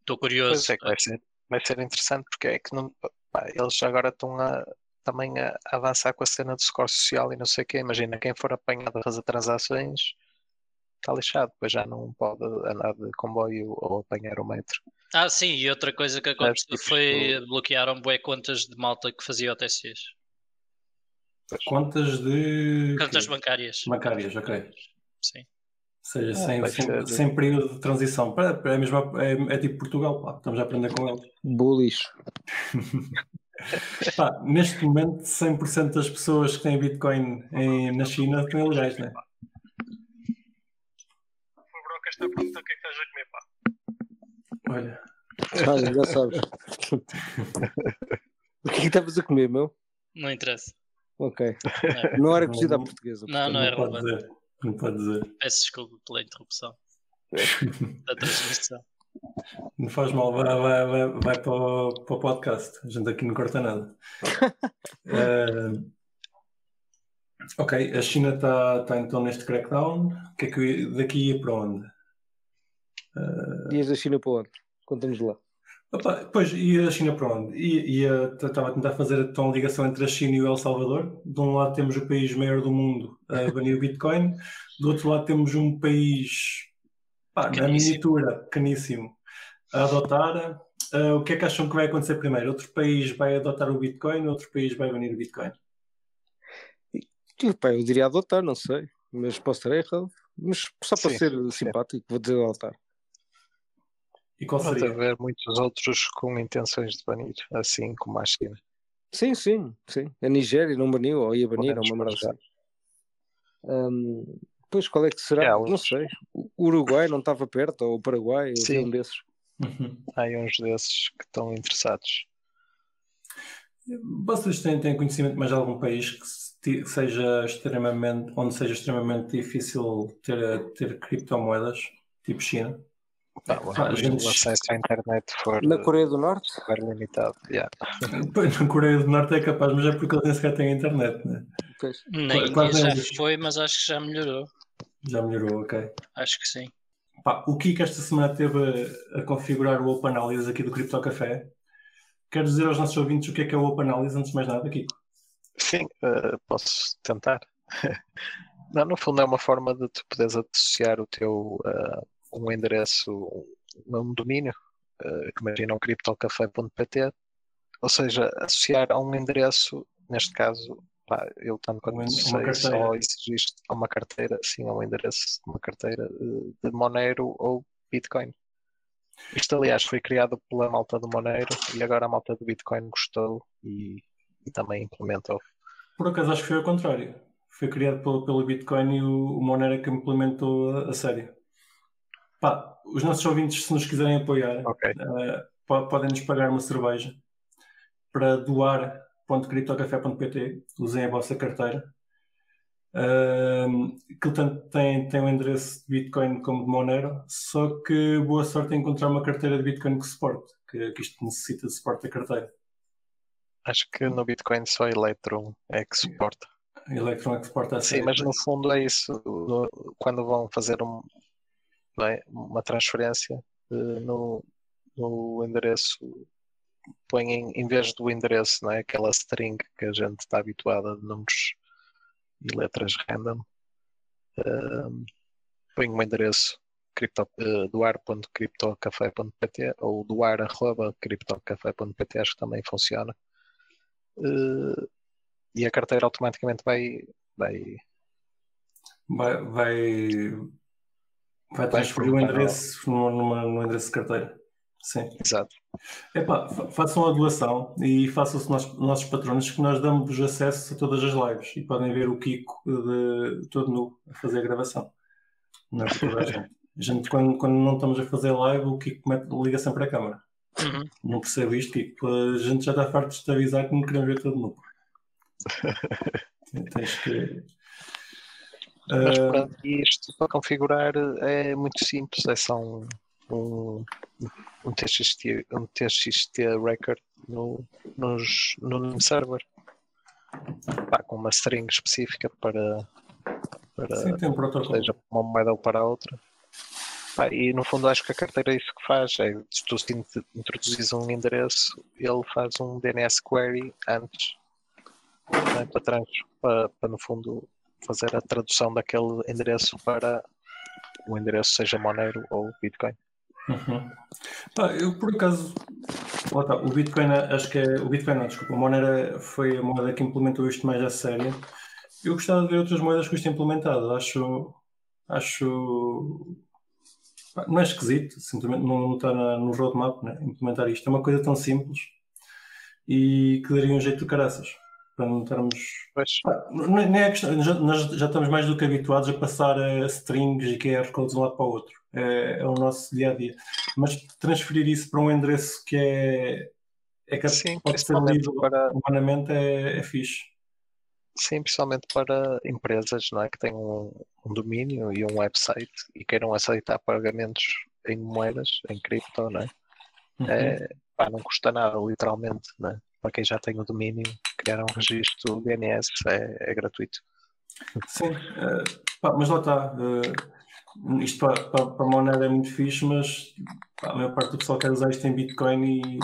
Estou curioso. Pois é que vai ser, vai ser interessante porque é que não, pá, eles agora estão a, também a avançar com a cena do score social e não sei o quê. Imagina, quem for apanhado a fazer transações está lixado, depois já não pode andar de comboio ou apanhar o metro. Ah, sim, e outra coisa que aconteceu tipo, foi bloquearam bué contas de malta que fazia OTCs. Contas de. Contas bancárias. Bancárias, ok. Sim. Ou seja, Ah, sem, sem, sem período de transição. Pá, É, mesmo, é, é tipo Portugal, pá. estamos a aprender com eles. Bullish. Pá, neste momento, 100% das pessoas que têm Bitcoin em- na China estão ilegais, não é? O Broca está a perguntar o que é que estás a comer, pá. Olha, Olha, já sabes. o que é que estavas a comer, meu? Não interessa. Ok. É. Não era cozida à portuguesa. Não, não é pode relevante. dizer. Não pode dizer. Peço desculpa pela interrupção da transmissão. Não faz mal, vai, vai, vai, vai para, o, para o podcast. A gente aqui não corta nada. Eh, ok, a China está tá então neste crackdown. O que é que eu- daqui ia para onde? Dias da China para onde? Conta-nos lá. Opa, pois, e a China para onde? E, estava a tentar fazer então a ligação entre a China e o El Salvador. De um lado temos o país maior do mundo a banir o Bitcoin, do outro lado temos um país pá, na miniatura, pequeníssimo, a adotar. Ah, o que é que acham que vai acontecer primeiro? Outro país vai adotar o Bitcoin, outro país vai banir o Bitcoin. Pá, eu diria adotar, não sei. Mas posso estar errado. Mas só para Sim, ser sim. simpático, vou dizer adotar. E qual Pode seria? haver muitos outros com intenções de banir, assim como a China. Sim, sim, sim. A Nigéria não baniu, ou ia banir, ou uma merda assim. Hum, pois qual é que será? É, não sei. O Uruguai não estava perto, ou o Paraguai, ou Sim. um desses. Uhum. Há aí uns desses que estão interessados. Vocês têm, têm conhecimento de mais algum país que seja extremamente, onde seja extremamente difícil ter, ter criptomoedas, tipo China? Ah, o gente- acesso à internet for Na Coreia do Norte? super limitado. Yeah. Pois, na Coreia do Norte é capaz, mas é porque eles nem sequer têm internet, né? Pois. Índia quais já deles? foi, mas acho que já melhorou. Já melhorou, ok. Acho que sim. Pá, o Kiko esta semana teve a, a configurar o Open Analysis aqui do Crypto Café. Quero dizer aos nossos ouvintes o que é que é o Open Analysis, antes de mais nada, Kiko. Sim, eh, posso tentar. Não, no fundo é uma forma de tu poderes associar o teu uh, um endereço, um, domínio, uh, imagina um criptocafé.pt, ou seja, associar a um endereço, neste caso, pá, eu tanto quanto Uma- sei, uma só existe a uma carteira, sim, a um endereço de uma carteira uh, de Monero ou Bitcoin. Isto, aliás, foi criado pela malta do Monero e agora a malta do Bitcoin gostou e, e também implementou. Por acaso acho que foi ao contrário. Foi criado pelo, pelo Bitcoin e o, o Monero é que implementou a, a série. Pá, os nossos ouvintes, se nos quiserem apoiar, Ok. eh, po- podem-nos pagar uma cerveja para doar.criptocafé.pt. Usem a vossa carteira. Um, aquilo tanto tem, tem um endereço de Bitcoin como de Monero, só que boa sorte em encontrar uma carteira de Bitcoin que suporte, que, que isto necessita de suporte da carteira. Acho que no Bitcoin só Electrum é que suporta. Electron é que suporta a Sim, mas no fundo é isso. Quando vão fazer um- uma transferência eh, no, no endereço, põem em vez do endereço, não é, aquela string que a gente está habituada de números e letras random, eh, põem um endereço cripto, eh, doar.criptocafé.pt ou doar.criptocafé.pt, acho que também funciona. Eh, e a carteira automaticamente vai, vai vai, vai, vai transferir o endereço num endereço de carteira. Sim. Exato. Epá, fa- façam a doação e façam-se nossos, nossos patronos que nós damos acesso a todas as lives e podem ver o Kiko de, todo nu a fazer a gravação. Não é toda a gente. A gente, quando, quando não estamos a fazer live, o Kiko mete- liga sempre a câmara. Uhum. Não percebo isto, Kiko. A gente já está farto de te avisar que não queremos ver todo nu. Tens que. Mas Ah, pronto, e isto para configurar é muito simples, é só um, um, um, TXT, um TXT record no, nos, no name server. Pá, com uma string específica para, para sim, tem um protocolo. seja uma moeda ou para outra. Pá, e no fundo acho que a carteira é isso que faz, é se tu introduzis um endereço, ele faz um DNS query antes né, para, trans, para, para no fundo fazer a tradução daquele endereço para o endereço seja Monero ou Bitcoin. Uhum. Pá, eu por acaso, está, o Bitcoin, acho que é, o Bitcoin não, desculpa, a Monero foi a moeda que implementou isto mais a sério. Eu gostava de ver outras moedas com isto implementado, acho, acho, não é esquisito, simplesmente não, está no roadmap, né, implementar isto, é uma coisa tão simples e que daria um jeito de caraças, para não estarmos Pois, não é- nem é questão- já, nós já estamos mais do que habituados a passar eh, strings e QR codes de um lado para o outro. É, é o nosso dia a dia. Mas transferir isso para um endereço que é, é que Sim, pode ser lido para- humanamente é, é fixe. sim, principalmente para empresas não é, que têm um, um domínio e um website e queiram aceitar pagamentos em moedas, em cripto, não é? Uhum. É, pá, não custa nada, literalmente, né? Para quem já tem o domínio, criar um registro DNS é, é gratuito. Sim, eh, pá, mas lá está. eh, isto para, para, para a Monero é muito fixe, mas pá, a maior parte do pessoal quer usar isto em Bitcoin e,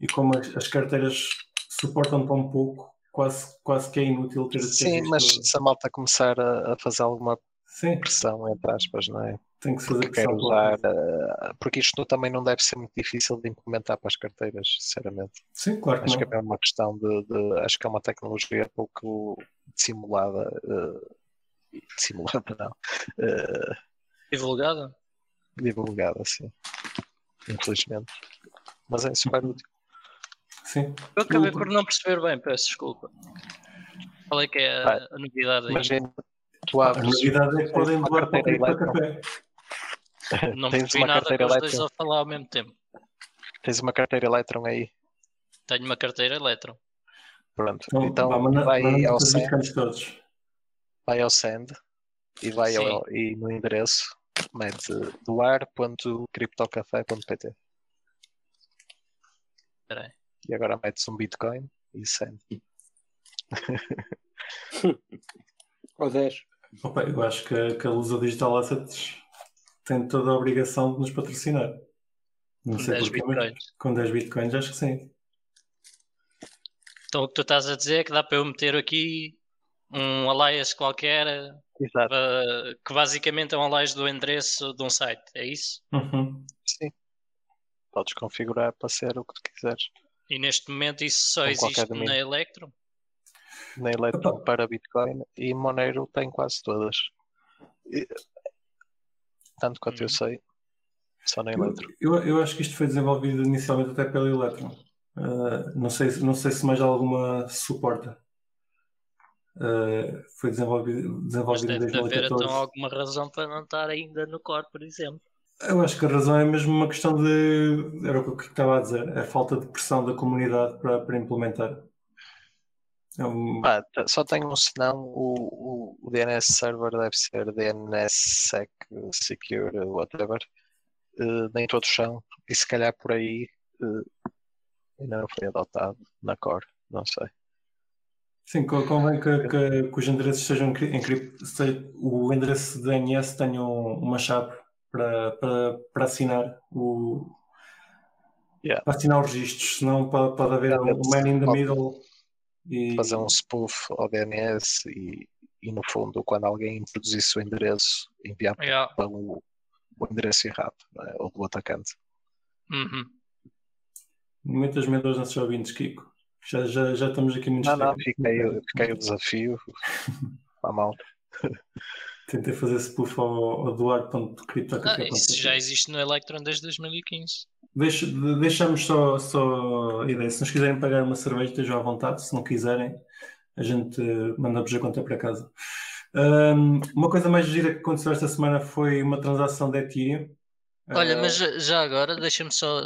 e como as, as carteiras suportam tão pouco, quase, quase que é inútil ter Sim, mas se a malta começar a, a fazer alguma Sim, pressão, entre aspas, não é? Tem que se fazer pressão usar, eh, porque isto também não deve ser muito difícil de implementar para as carteiras, sinceramente. Sim, claro que Acho não. que é uma questão de, de- acho que é uma tecnologia pouco dissimulada, eh, dissimulada não, eh, Divulgada? divulgada, assim, infelizmente. Mas é super útil. Sim. Eu acabei por não perceber bem, peço desculpa. Qual é que é a, a novidade aí? Imagina, tu A abres, novidade é que podem doar para o. Café. Não tens percebi uma nada carteira com os dois Electron, a falar ao mesmo tempo. tens uma carteira Electron aí, Tenho uma carteira Electron. pronto. Então, Então vá, manda- vai manda ao send, vai ao send e vai ao, e no endereço mete doar.criptocafé.pt Espera aí. e agora metes um Bitcoin e send. Ou 10. Opa, eu acho que, a- que a Lusa Digital Assets tem toda a obrigação de nos patrocinar. Não Com sei 10 porquê, mas bitcoins. com 10 bitcoins acho que sim. Então o que tu estás a dizer é que dá para eu meter aqui Um alias qualquer, Exato. uh, que basicamente é um alias do endereço de um site, é isso? Uhum. Sim. Podes configurar para ser o que tu quiseres. E neste momento isso só Com existe na Electro? Na Electron Opa. para Bitcoin e Monero tem quase todas. Tanto quanto eu Uhum. sei, só na Eu, Electron. eu, eu acho que isto foi desenvolvido inicialmente até pela Electron. Uh, não, sei, se- não sei se mais alguma suporta. Uh, foi desenvolvido, Mas desenvolvido em deve de haver então 2014. alguma razão para não estar ainda no core, por exemplo. Eu acho que a razão é mesmo uma questão de. Era o que eu estava a dizer, a falta de pressão da comunidade para, para implementar. Um- t- só tenho um senão, o, o, o DNS server deve ser DNSSEC Secure, whatever. Eh, nem todos são. E se calhar por aí eh, ainda não foi adotado na core, não sei. Sim, co- convém que, que- que os endereços sejam encri- encri- se- o endereço de DNS tenha um- uma chave para, para, para assinar o Yeah. para assinar os registros, senão pode, pode haver um man in the middle e Fazer um spoof ao DNS e, e no fundo, quando alguém introduzisse o endereço, enviar Yeah. para o, o endereço errado, não é? ou do atacante. Uhum. muitas medos nossos ouvintes, Kiko. Já, já, já estamos aqui muito Não, não, fiquei, fiquei o desafio à malta. Tentei fazer spoof ao, ao Duarte.cripto. Ah, isso já existe no Electron desde 2015. Deixa- de- deixamos só, só a ideia. Se nos quiserem pagar uma cerveja, estejam à vontade. Se não quiserem, a gente manda-vos a conta para casa. Ahm, uma coisa mais gira que aconteceu esta semana foi uma transação de Ethereum. Olha, Ah, mas já, agora, deixa-me só,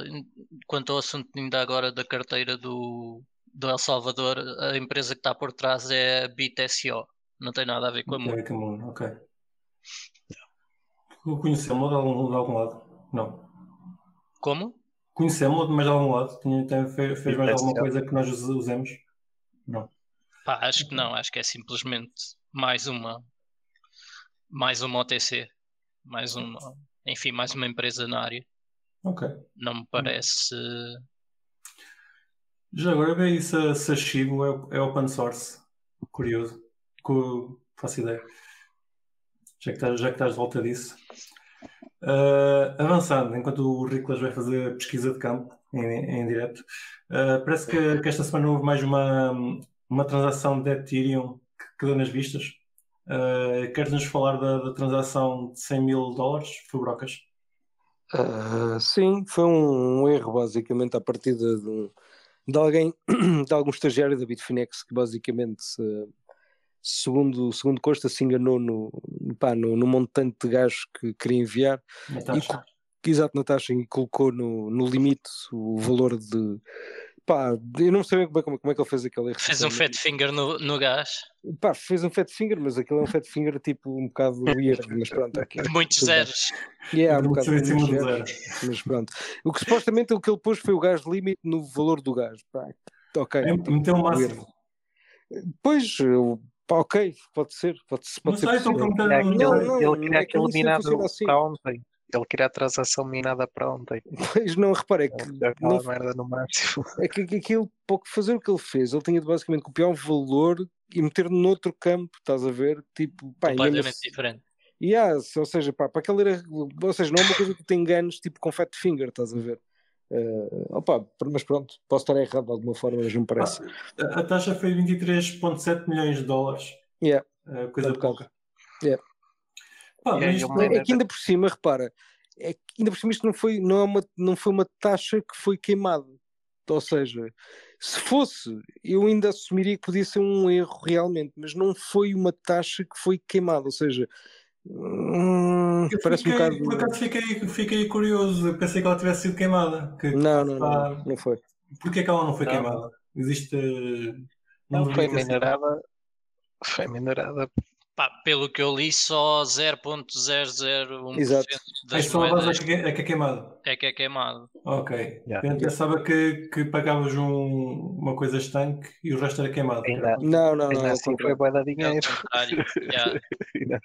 quanto ao assunto ainda agora da carteira do, do El Salvador, a empresa que está por trás é a BitSO. Não tem nada a ver com a Moon. Ok. Conhecemos-lo de algum, de algum lado? Não. Como? Conhecemos-lo de mais de algum lado? Tinha- tem- fez, fez mais alguma coisa que nós us- usemos? Não. Pá, acho que não, acho que é simplesmente mais uma, mais uma OTC, mais uma, enfim, mais uma empresa na área. Ok. Não me parece. Já agora vê aí se, a- se a é, é open source. Curioso. Co- faço ideia. Já que, estás, já que estás de volta disso. Ah, avançando, enquanto o Riclas vai fazer pesquisa de campo em, em direto, ah, parece que, que esta semana houve mais uma, uma transação de Ethereum que, que deu nas vistas. Ah, Queres-nos falar da, da transação de 100 mil dólares? Foi brocas. Ah, sim, foi um, um erro basicamente à partida de, um- de alguém, de algum estagiário da Bitfinex que basicamente, se- segundo, segundo Costa, se enganou no, pá, no, no montante de gás que queria enviar, e, exato na taxa e colocou no, no limite o valor de. Pá, eu não sei bem como é, como é que ele fez aquele erro. Fez um fat finger no, no gás. Pá, fez um fat finger, mas aquele é um fat finger tipo um bocado weird, mas pronto. ok. Muitos tudo bem. zeros. Yeah, um Muito bocado em cima muito do zero. zero. Mas pronto. O que supostamente o que ele pôs foi o gás limite no valor do gás. Pá, ok. É, Meteu o máximo. Pois, eu- pá, ok, pode ser. Pode, Não pode ser sei. É aquele- Não, não, ele queria é que aquilo minado assim. para ontem. Ele queria a transação minada para ontem. Pois não, repara, é que, Ele não, merda no máximo. é que, que aquilo, para o que fazer o que ele fez, ele tinha de basicamente copiar um valor e meter noutro campo, estás a ver? Tipo, pá, e completamente assim- diferente. Yeah, ou seja, pá, para aquele era, ou seja, não é uma coisa que tu te enganes tipo com fat finger, estás a ver? Eh, opa, mas pronto, posso estar errado de alguma forma, mas não me parece. A, a taxa foi 23,7 milhões de dólares. Yeah. É coisa pouca. Yeah. Pá, Yeah, mas isto É que ainda por cima, repara, é que ainda por cima isto não foi, não é uma, não foi uma taxa que foi queimada. Ou seja, se fosse, eu ainda assumiria que podia ser um erro realmente, mas não foi uma taxa que foi queimada. Ou seja, hum, eu parece um fiquei- bocado. Por acaso fiquei, fiquei curioso. Eu pensei que ela tivesse sido queimada. Que, Não, não, pá, não, não foi. Porquê que ela não foi Não. queimada? Existe. Não, deveria foi sido. minerada. Foi minerada. Pá, pelo que eu li, só 0.001% Exato. É só a base moedas é que é, que é queimada. é que é queimado. Ok. Yeah. Eu pensava que, que pagavas um- uma coisa estanque e o resto era queimado. Ainda, Não, não, não. assim foi boa da É dinheiro. Yeah.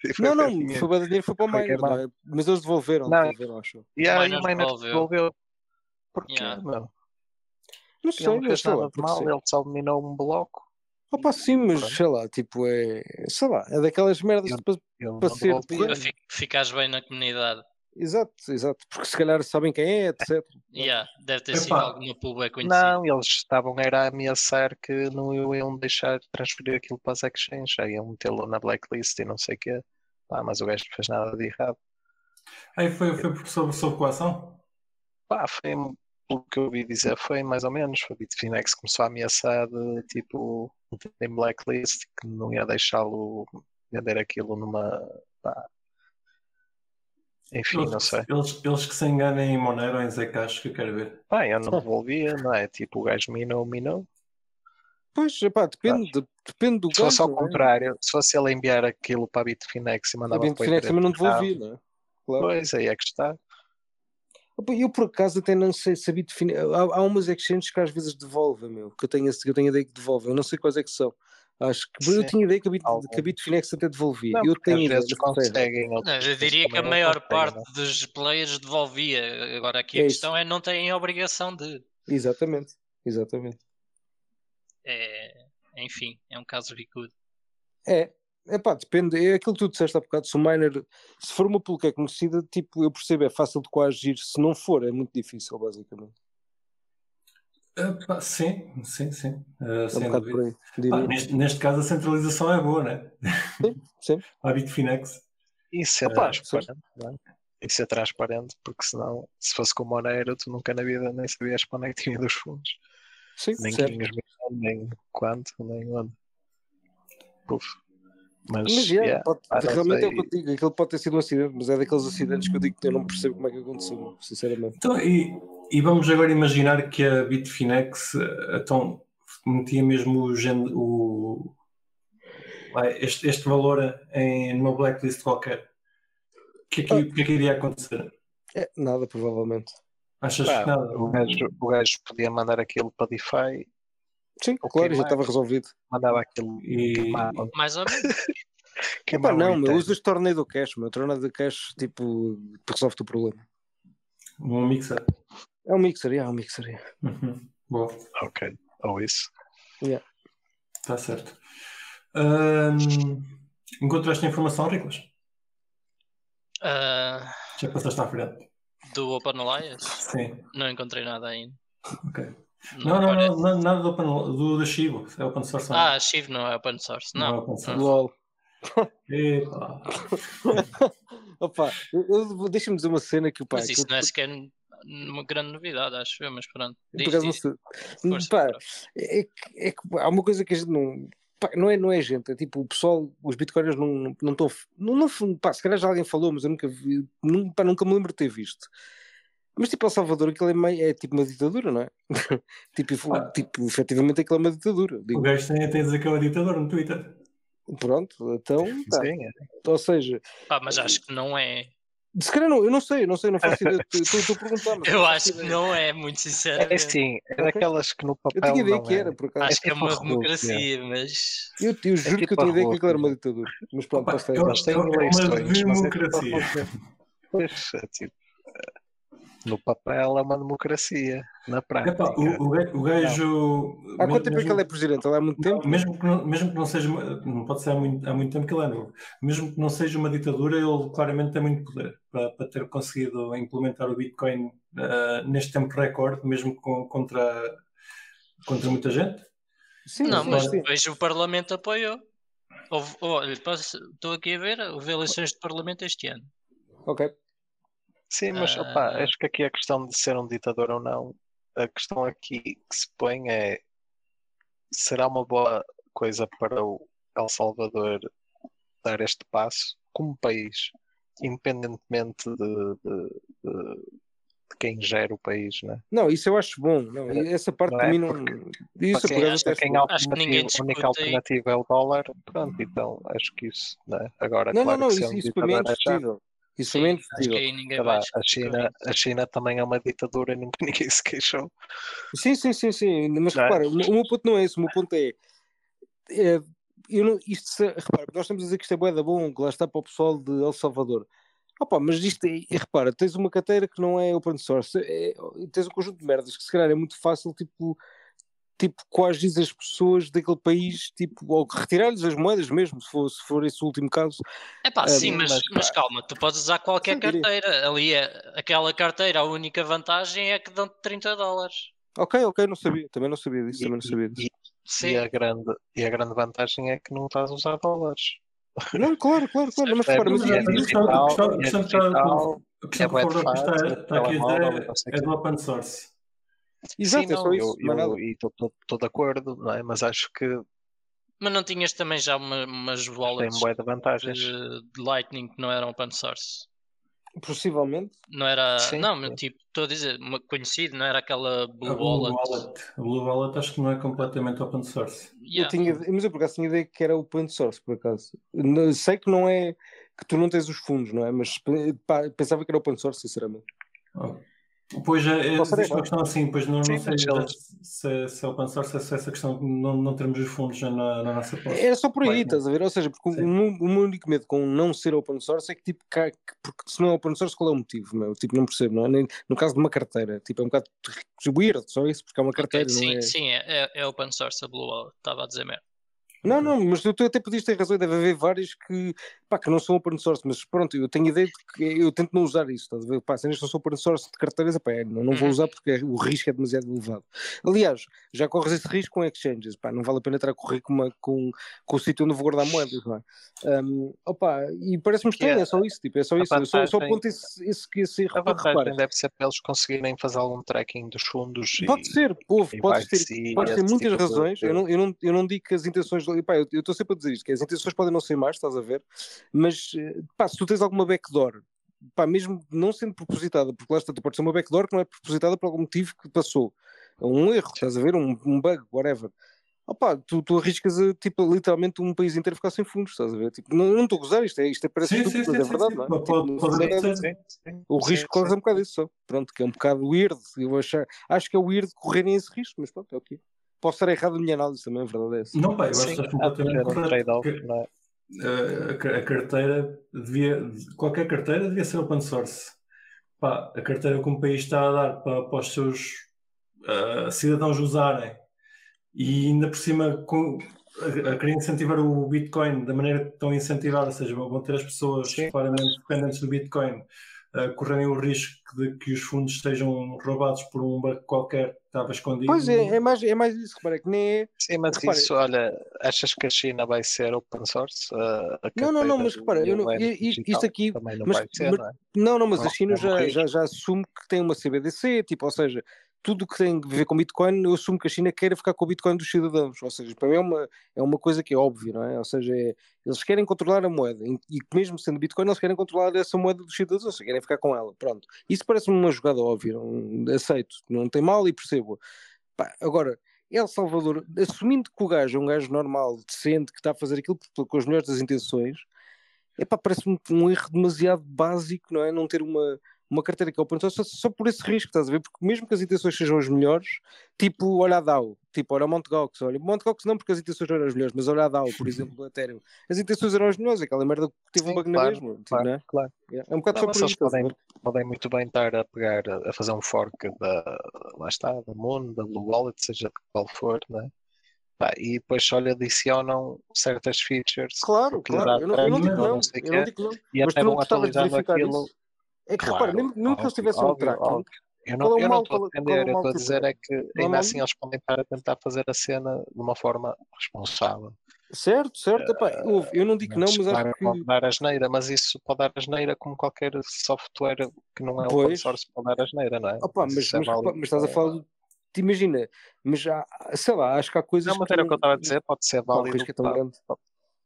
Assim Não, não, dinheiro. foi para dinheiro, foi para o miner, queimado. não mas eles devolveram, Não. devolveram, acho. E aí Miner o miner devolveu. devolveu. Porquê, Yeah. Não Ele não fez sei lá, nada de porque mal, ele só minou um bloco. Opa, sim, mas sei lá, tipo, é. Sei lá, é daquelas merdas Eu- de pa- Ele Para ser devolvia. porreiro. Para fi- ficares bem na comunidade. Exato, exato. Porque se calhar sabem quem é, etc. Yeah, deve ter Epá. sido alguma pública conhecida. Não, eles estavam era a ameaçar que não iam deixar transferir aquilo para as exchanges, já iam metê-lo na blacklist e não sei o quê. Pá, mas o gajo não fez nada de errado. Aí foi, foi por- sob, sob coação? Pá, foi, pelo que eu ouvi dizer, foi mais ou menos. Foi o Bitfinex que começou a ameaçar de tipo, em blacklist, que não ia deixá-lo vender aquilo numa. Pá. Enfim, não Eles, sei. eles, eles que se enganem em Monero ou em Zcash, que eu quero ver. Pá, eu não devolvia, não é? Tipo, o gajo minou, minou. Pois, epá, depende, de- depende do Se fosse ao campo, não é? contrário, se fosse ele enviar aquilo para a Bitfinex e mandava para o Bitfinex também não devolvia, não é? Claro. Pois, aí é que está. Eu por acaso até não sei se a Bitfinex. Há, há umas exchanges que às vezes devolvem, meu. Que eu tenho, que eu tenho ideia que devolvem. Eu não sei quais é que são. Acho que. Eu Sim. tinha ideia que a, Bit, que a Bitfinex até devolvia. Não, eu tenho ideia. conseguem. Não, eu diria que a maior parte não é? dos players devolvia. Agora aqui a É questão é não têm a obrigação de. Exatamente. Exatamente. É, enfim, é um caso bicudo. É. É pá, depende. É aquilo que tu disseste há bocado. Se o miner. Se for uma pool que é conhecida, tipo, eu percebo, é fácil de coagir. Se não for, é muito difícil, basicamente. Ah, pá, sim, sim, sim. Ah, É um bocado por aí. Pá, neste, neste caso a centralização é boa, né? sim. A Bitfinex. E ser Opa, transparente, não é? E ser transparente, porque senão, se fosse com Monero, tu nunca na vida nem sabias para onde é que tinha dos fundos. Sim, Nem certo. tinhas nem quanto, nem onde. Puf. Mas, Mas yeah, yeah, pode- realmente é o que eu digo, aquilo pode ter sido um acidente, mas é daqueles acidentes que eu digo que eu não percebo como é que aconteceu, sinceramente. Então, e, e vamos agora imaginar que a Bitfinex ah, então, metia mesmo o, o- este, este valor em numa blacklist qualquer. O que, é que, o que é que iria acontecer? É, nada, provavelmente. Achas Pá, que nada? o, gajo, o gajo podia mandar aquilo para DeFi, Sim, Ok, claro, já estava resolvido. mandava aquilo E- Mais ou menos. Epá, queimava não, o meu, usas Tornado Cash, meu. Tornado Cash, tipo, resolve-te o problema. Um mixer. É um mixer, é um mixer. é. Uhum. Boa, Ok, ou isso. está certo. Ahm, encontraste a informação, Riclas? Ah, Já passaste à frente? do Open Alliance, Sim, não encontrei nada ainda. ok. Não, não, não, não, nada do, open, do da Chivo, é open source. Ah, Shiv não é open source. Não é Não. open source. LOL. Epá. Opa, deixa-me dizer uma cena que o pá. Mas isso não é sequer uma grande novidade, acho eu, mas pronto. Diz, não diz. Força, Pá, é, que- é que há uma coisa que a gente não. pá, não, é, não é gente, é tipo o pessoal, os bitcoiners não estão. Não, estão- não, não, pá, se calhar já alguém falou, mas eu nunca vi, nunca, pá, nunca me lembro de ter visto. Mas tipo, El Salvador, aquilo é, meio, é tipo uma ditadura, não é? tipo, Ah. tipo, efetivamente aquilo é uma ditadura. O Digo, gajo tem, tem a dizer que é o ditador no Twitter. pronto, então, tá. Sim, é. ou seja, Pá, mas acho que não é. se calhar não, eu não sei, eu não sei, não faço ideia, estou a perguntar. mas Eu acho que não é, muito É sinceramente. assim, é Ok. daquelas que no Eu papel tinha ideia não que é. era, por acaso. Acho que é tipo uma Rússia. democracia, mas. Eu, eu juro que tipo eu tinha a ideia que aquilo era uma ditadura. Mas pronto, Opa, posso estar eu-. Eles têm É uma eleições, mas é tipo democracia. uma coisa- Pois, é tipo, no papel é uma democracia, na prática. Epá, o, o gajo. O gajo Há quanto tempo é mesmo- que ele é presidente? Ele há muito tempo? Mesmo que, não, mesmo que não seja, não pode ser há muito, há muito tempo que ele é novo, mesmo que não seja uma ditadura, ele claramente tem muito poder para, para ter conseguido implementar o Bitcoin ah, neste tempo recorde, mesmo com- contra, contra muita gente. Sim, Não, sim, mas sim. depois o Parlamento apoiou. Houve- olha, posso- estou aqui a ver, houve eleições de Parlamento este ano. Ok. Sim, mas Ah. opá, acho que aqui a questão de ser um ditador ou não, a questão aqui que se põe é será uma boa coisa para o El Salvador dar este passo como país, independentemente de, de- de- de quem gera o país, né? Não, isso eu acho bom. Não, essa parte Não para é? mim não. Isso quem, até quem acho que ninguém a única alternativa é o dólar, pronto, então acho que isso, né? Agora, Não, claro não, não, isso, um isso para mim é indiscutível. Isso Sim, acho que ninguém vai a China, a China também é uma ditadura e nunca ninguém se queixou. Sim, sim, sim, sim. Mas Não é? repara, o, o meu ponto não é esse. O meu ponto é. é eu não, isto, se- repara, nós estamos a dizer que isto é boeda bom, que lá está para o pessoal de El Salvador. Opa, mas isto é, e repara, tens uma carteira que não é open source, é- tens um conjunto de merdas que se calhar é muito fácil, tipo, tipo, coagis as pessoas daquele país, tipo, ou retirar-lhes as moedas mesmo, se for, se for esse o último caso. É pá, Ah, sim, mas, mas, mas calma, tu podes usar qualquer Sim, diria. carteira. Ali é aquela carteira, a única vantagem é que dão-te 30 dólares. Ok, ok, não sabia, também não sabia disso, E- também não sabia disso. E, Sim. e a grande, e a grande vantagem é que não estás a usar dólares. Não, claro, claro, claro, mas repara, mas é é digital, está- a questão é que está, aqui dizer é, é do open source. Exato, Sim, é só não, isso, eu- e estou de acordo, não é? Mas acho que Mas não tinhas também já uma- umas tem wallets bué de vantagens. de, de Lightning que não eram open source? Possivelmente. Não era. Sim. Não, mas tipo, estou a dizer, uma conhecida, não era aquela A Blue Blue Wallet. Wallet. A Blue Wallet acho que não é completamente open source. Yeah. Eu tinha, mas eu por acaso tinha ideia que era open source, por acaso. Sei que não é que tu não tens os fundos, não é? Mas pá, pensava que era open source, sinceramente. Oh. Pois é, é existe uma questão assim, pois não, não sei se, se é open source, se é essa questão de não, não termos os fundos já na, na nossa posse. É só por aí, Lightning. estás a ver? Ou seja, porque o meu, o meu único medo com não ser open source é que, tipo, cá- que- porque se não é open source, qual é o motivo? Meu? Tipo, não percebo, não é? Nem, no caso de uma carteira, tipo, é um bocado weird, só isso, porque é uma carteira, não sim, é? sim, é, é- é open source a Blue Wallet, estava a dizer mesmo. Não, não, mas tu, tu até podias ter razão, deve haver vários que, pá, que não são open source, mas pronto, eu tenho ideia de que eu tento não usar isso, estás a ver? Pá, se não são open source de carteiras, pá, é, não, não vou Uhum. usar porque o risco é demasiado elevado. Aliás, já corres esse risco com exchanges, pá, não vale a pena estar a correr com, uma, com, com o sítio onde vou guardar moedas, não é? Um, opa, e parece-me estranho, é- é só isso, tipo, é só a isso, eu só, só aponto esse, esse, esse erro, A vantagem deve ser para eles conseguirem fazer algum tracking dos fundos. Pode e, ser, houve, e podes ter, YC, podes ter muitas tipo razões. de- Eu, não, eu, não, eu não digo que as intenções. Pá, eu estou sempre a dizer isto: que as intenções podem não ser más, estás a ver? Mas eh, pá, se tu tens alguma backdoor, pá, mesmo não sendo propositada, porque lá está, tu pode ser uma backdoor que não é propositada por algum motivo que passou. Um erro, estás a ver? Um, um bug, whatever. Opá, tu, tu arriscas a, tipo, literalmente um país inteiro ficar sem fundos, estás a ver? Tipo, não, não estou a gozar, isto é, isto é parece Sim, sim, estúpido, sim, mas é sim, verdade, sim. não é? Tipo, pode- é-. Sim, sim, o sim, risco corre sim. é um bocado isso só. Pronto, que é um bocado weird. Eu achar, acho que é weird correrem esse risco, mas pronto, é o que é. Posso estar errado na minha análise também, a verdade é essa. Não, pá, eu acho que de completamente correto. é? a, ca- a carteira devia, qualquer carteira devia ser open source. Pá, a carteira que um país está a dar para, para os seus eh, cidadãos usarem e ainda por cima com, a, a querer incentivar o Bitcoin da maneira que estão a incentivar, ou seja, vão ter as pessoas Sim. claramente dependentes do Bitcoin correrem o risco de que os fundos sejam roubados por um banco qualquer que estava escondido. Pois é, é mais, é mais isso, repara, que nem é. Sim, mas Repare- isso, olha, achas que a China vai ser open source? A- a Não, não, não, mas repara, eu não- isto aqui- também não mas- vai ser, mas- não é? Não, não, mas Não, a China já, já, já assume que tem uma CBDC, tipo, ou seja, tudo o que tem a ver com Bitcoin, eu assumo que a China queira ficar com o Bitcoin dos cidadãos, ou seja, para mim é uma, é uma coisa que é óbvia, não é? Ou seja, é- eles querem controlar a moeda, e mesmo sendo Bitcoin, eles querem controlar essa moeda dos cidadãos, ou seja, querem ficar com ela, pronto. Isso parece-me uma jogada óbvia, não- aceito, não tem mal e percebo. Pá, agora, El Salvador, assumindo que o gajo é um gajo normal, decente, que está a fazer aquilo com as melhores das intenções, epá, parece-me um erro demasiado básico, não é? Não ter uma, uma carteira que é open source só, só por esse risco, estás a ver? Porque mesmo que as intenções sejam as melhores, tipo, olha a DAO, tipo, olha a Mt. Gox, olha, Mt. Gox não porque as intenções não eram as melhores, mas olha a DAO, por exemplo, do Ethereum, as intenções eram as melhores, aquela merda que teve um bug na claro, mesma, tipo, Claro, não é? claro. É um bocado Não, só por isso, podem, podem muito bem estar a pegar, a fazer um fork da, lá está, da Moon, da Blue Wallet, seja qual for, né? E depois só lhe adicionam certas features Claro, claro, eu não, eu não digo não, não eu não quê, digo não, e mas até não vão atualizando verificar aquilo. isso? É que Claro, repara, mesmo, mesmo que eles óbvio, tivessem um óbvio, tracking, óbvio. Eu não, é eu não estou a é defender, eu mal estou a que- dizer é que é ainda mal- assim eles podem estar a tentar fazer a cena de uma forma responsável. certo, certo, epá, ouve, eu não digo que não, mas claro, acho que pode dar asneira, mas isso pode dar asneira como qualquer software que não é open Pois. source pode dar asneira, não é? Opa, mas, isso é mas, válido mas estás a falar, de- te imagina, mas há, sei lá, acho que há coisas Não, mas era o que eu estava a dizer, pode ser válido é tão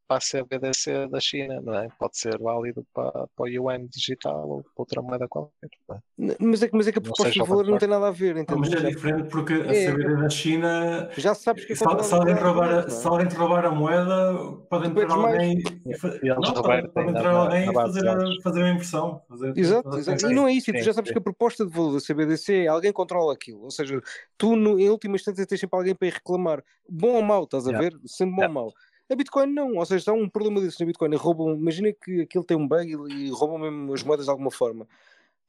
para, a CBDC da China, não é? Pode ser válido para, para o yuan digital ou para outra moeda qualquer. é? Mas é que, mas é que a proposta de valor não tem nada a ver, Não, mas é diferente porque a É, CBD da China Já sabes que é Se, se alguém roubar, a, é? se alguém te roubar a moeda, pode entrar perdes mais. alguém e, eles não, pode, entrar alguém na e fazer, a, fazer a impressão. Fazer, Exato, fazer exato. E não é isso, e tu já sabes sim. que a proposta de valor da CBDC é alguém controla aquilo. Ou seja, tu no- em última instância tens sempre alguém para ir reclamar. Bom ou mau, estás a Yeah. ver? Sendo bom Yeah. ou mau. A Bitcoin não, ou seja, se há um problema disso na Bitcoin, roubam, imagina que aquilo tem um bug e, roubam mesmo as moedas de alguma forma.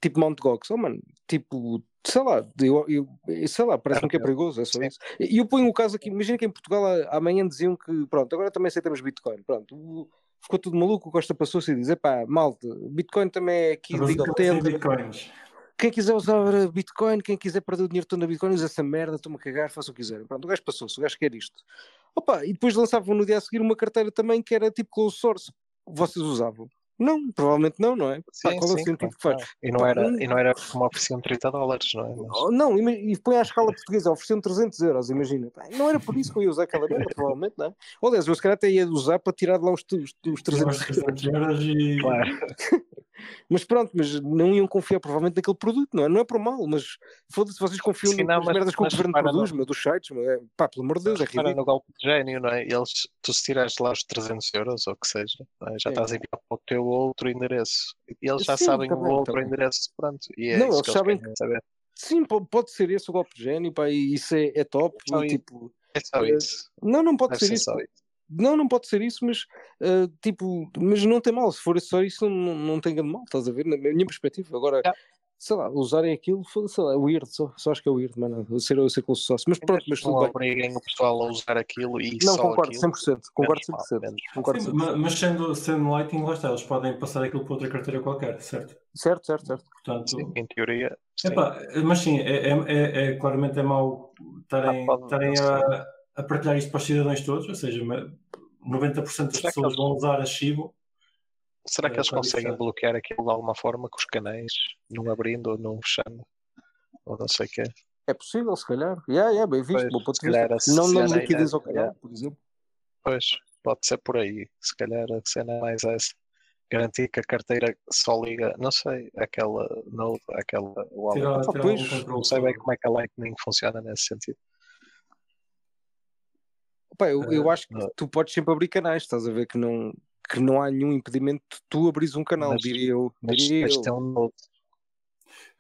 Tipo Mt. Gox, oh mano, tipo, sei lá, eu, eu- sei lá, parece-me que é perigoso, é só isso. E eu ponho o caso aqui, imagina que em Portugal amanhã diziam que, pronto, agora também aceitamos Bitcoin, pronto, ficou tudo maluco, o Costa passou-se e diz, epá, malta, Bitcoin também é aqui tender, bitcoins? quem quiser usar Bitcoin, quem quiser perder o dinheiro todo na Bitcoin, usa essa merda, toma a cagar, faça o que quiser. Pronto, o gajo passou-se, o gajo quer isto. Opa, e depois lançavam no dia a seguir uma carteira também que era tipo closed source. Vocês usavam? Não, provavelmente não, não é? Pá, Sim, qual é o sim, sentido que faz? E não Pá, era, não- e não era como ofereciam 30 dólares, não é? Mas- Oh, Não, e põe à escala portuguesa, ofereciam 300 euros, imagina. Pá, Não era por isso que eu ia usar aquela merda, provavelmente, não é? Ou, Aliás, eu se calhar até ia usar para tirar de lá os, os, os 300 Os 300 euros e. Claro. Mas pronto, mas não iam confiar provavelmente naquele produto, não é? Não é por mal, mas foda-se, vocês confiam Sim, nas não, mas- merdas que o governo produz, meu, dos sites, é, pá, pelo amor de Deus, é ridículo. no golpe de gênio, não é? Eles, tu se tirares lá os 300 euros, ou o que seja, não é? já Sim. estás a enviar para o teu outro endereço. E eles já Sim, sabem tá o bem, tá outro endereço, pronto. E é Não, isso eles que sabem querem saber. Sim, po- pode ser esse o golpe de gênio, pá, e isso é, é top, e, isso. tipo... É só Eh, isso. Não, não pode Deve ser ser isso. Não, não pode ser isso, mas ah, tipo, mas não tem mal. Se for só isso, não, não tem grande mal, estás a ver? Na minha perspectiva. Agora, Yeah. sei lá, usarem aquilo, sei lá, é weird, só, só acho que é weird, mano. Ser, eu ser com o sócio. Mas pronto, mas não tudo bem. obriguem o pessoal a usar aquilo e Não, só concordo, aquilo. 100%. Concordo Menos mal, 100%. menos Concordo Sim, 100%. ma- mas sendo, sendo Lightning, lá está, eles podem passar aquilo para outra carteira qualquer, certo? Certo, certo, certo. Portanto, Sim, em teoria. Sim. epá, mas sim, é, é, é- é- claramente é mau estarem, Ah, estarem não a, a partilhar isto para os cidadãos todos, ou seja, ma- 90% das Será pessoas eles- vão usar a Chivo. Será que É, eles conseguem ser. bloquear aquilo de alguma forma com os canais, não abrindo ou não fechando? Ou não sei o que é. É possível, se calhar. Yeah, yeah, bem visto, Pois, se calhar a Não dando aí liquidez é- ao canal, por exemplo. Pois, pode ser por aí. Se calhar a cena é mais essa. Garantir que a carteira só liga, não sei, aquela node, aquela wallet. Tirar, Ah, tirar pois, Não sei bem como é que a Lightning funciona nesse sentido. Pá, eu, eu Eh, acho que não. tu podes sempre abrir canais, estás a ver que não, que não há nenhum impedimento de tu abris um canal, Mas- diria eu. Mas, Diria mas eu. um.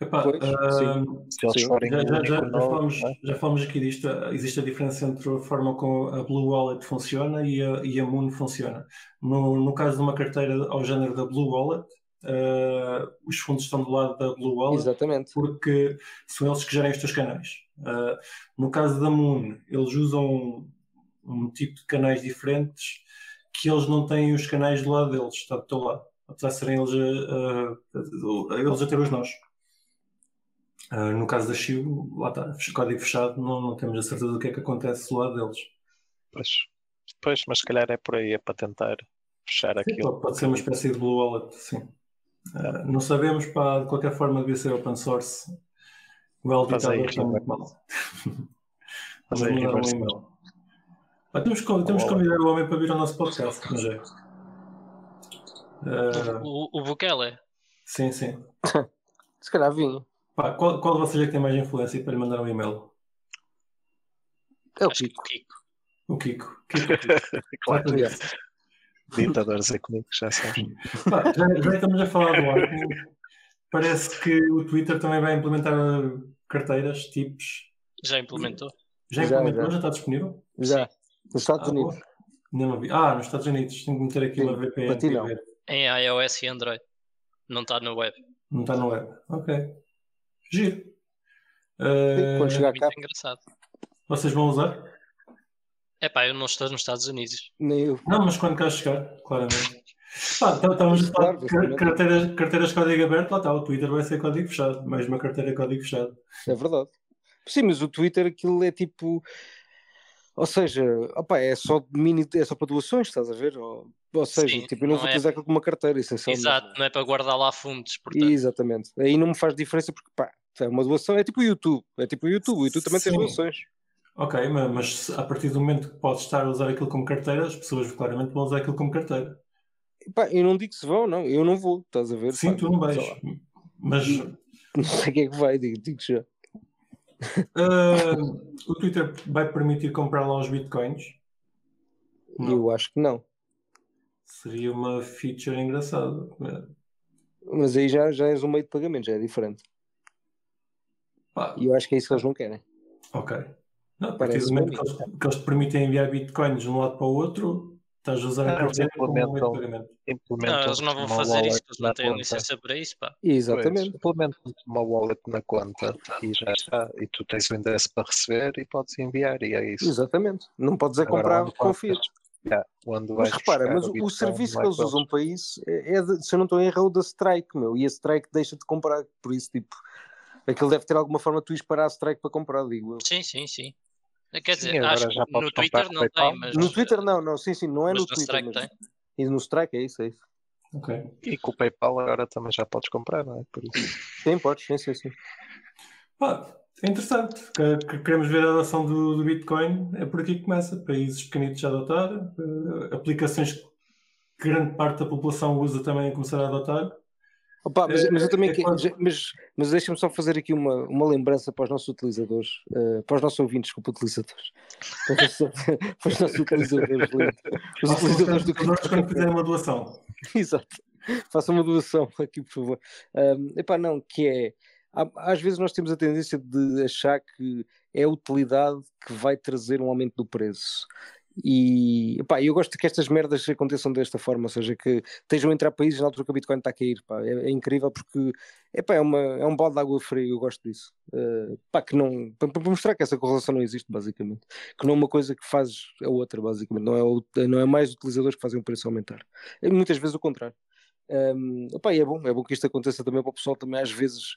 Epá, Pois, ah, Se eles Sim. forem Já, o já, falamos, é? já falamos aqui disto. Existe a diferença entre a forma como a Blue Wallet funciona e a, e a Moon funciona. No, no caso de uma carteira ao género da Blue Wallet, eh, os fundos estão do lado da Blue Wallet Exatamente. porque são eles que gerem os teus canais. Eh, no caso da Moon, eles usam um tipo de canais diferentes que eles não têm os canais do lado deles, está do teu lado. Apesar de serem eles a, a- eles a ter os nós. Ah, no caso da Chivo, lá está, código fechado, não, não temos a certeza do que é que acontece do lado deles. Pois, pois, mas se calhar é por aí, é para tentar fechar Sim, aquilo. pode, ser uma espécie de Blue Wallet, sim. Ah, não sabemos, pá, de qualquer forma devia ser open source. O LD está muito mal. Vamos aí um reverse temos, que, temos que convidar o homem para vir ao nosso podcast, não é? Ah, O, o Bukele. sim, sim. Se calhar vinha. Pá, qual, qual de vocês é que tem mais influência para lhe mandar um e-mail? É o Kiko. o Kiko. O Kiko. Kiko. Claro, ditadores económicos, já sabes. Pá, já, já estamos a falar do Lightning. Parece que o Twitter também vai implementar carteiras, tipos. Já implementou. Já Já, implementou? Já, já. está disponível? Já. Nos Estados Ah, Unidos. Ainda não vi. Ah, nos Estados Unidos. Tenho que meter aqui Sim, uma VPN. para ti não. Em iOS e Android. Não está no web. Não está no web. Ok. Giro. Eh, Quando chegar Muito cá, engraçado. vocês vão usar? É pá, eu não estou nos Estados Unidos. nem eu. Não, mas quando cá chegar, claramente. Pá, então estamos a falar de carteiras, carteiras código aberto, lá está, o Twitter vai ser código fechado, mais uma carteira código fechado. É verdade. Sim, mas o Twitter aquilo é tipo. Ou seja, opa, é só mini, é só para doações, estás a ver? Ou, ou seja, Sim, tipo, eu não, não vou é- utilizar aquilo como uma carteira, essencialmente. Exato, não é para guardar lá fundos. Portanto, Exatamente. Aí não me faz diferença porque, pá, é uma doação, é tipo o YouTube. É tipo o YouTube. O YouTube também tem Sim. doações. Ok, ma- mas a partir do momento que podes estar a usar aquilo como carteira, as pessoas claramente vão usar aquilo como carteira. E, pá, eu não digo que se vão, não. Eu não vou, estás a ver? Sim, Pá, tu não vais. Mas Não sei quem é que vai, digo, digo já. Ah, o Twitter vai permitir comprar lá os bitcoins? Não. Eu acho que não. Seria uma feature engraçada. Mas aí já, já és um meio de pagamento, já é diferente. E eu acho que é isso que eles não querem. ok. Não, a partir do momento que eles, que eles te permitem enviar bitcoins de um lado para o outro, Estás a usar Não, a carteira como meio de implementam-. Implementam Não, eles não vão uma fazer isso, eles não têm licença para isso, pá. Pois, Exatamente. implementam uma wallet na conta e já está. E tu tens o endereço para receber e podes enviar, e é isso. Exatamente. Não podes é comprar com já, onde Mas repara, mas o, Bitcoin, serviço que eles usam para isso é, é de- se eu não estou em erro, é o da Strike, meu. E a Strike deixa de comprar, por isso, tipo, aquilo deve ter alguma forma de tu disparar a Strike para comprar, digo eu. Sim, sim, sim. Quer Sim, dizer, agora acho já que no comprar Twitter não PayPal. tem, mas. No Twitter não, não, sim, sim, não é mas no no Twitter. Strike mas- tem. E no Strike é isso, é isso. Ok. E com o PayPal agora também já podes comprar, não é? Por isso. Sim, podes, sim, sim, sim. Pá, é interessante. Que, que queremos ver a adoção do, do Bitcoin. É por aqui que começa. Países pequenitos a adotar, eh, aplicações que grande parte da população usa também a começar a adotar. Opa, mas, mas eu também é que- mas, mas deixa-me só fazer aqui uma, uma lembrança para os nossos utilizadores, eh, para os nossos ouvintes, desculpa, utilizadores. Para os nossos, para os nossos utilizadores, os Façam utilizadores do quando Bitcoin. fizerem uma doação. Exato. Faça uma doação aqui, por favor. Um, epá, não, que é. Às vezes nós temos a tendência de achar que é a utilidade que vai trazer um aumento do preço. E epá, eu gosto que estas merdas aconteçam desta forma, ou seja, que estejam a entrar países na altura que o Bitcoin está a cair. pá. É, é incrível porque epá, é, uma, é um balde de água fria, eu gosto disso. Uh, pá, que não, para, para mostrar que essa correlação não existe, basicamente. Que não é uma coisa que faz a outra, basicamente. Não é, não é mais utilizadores que fazem o preço aumentar. É muitas vezes o contrário. Um, opá, e é bom, é bom que isto aconteça também para o pessoal também às vezes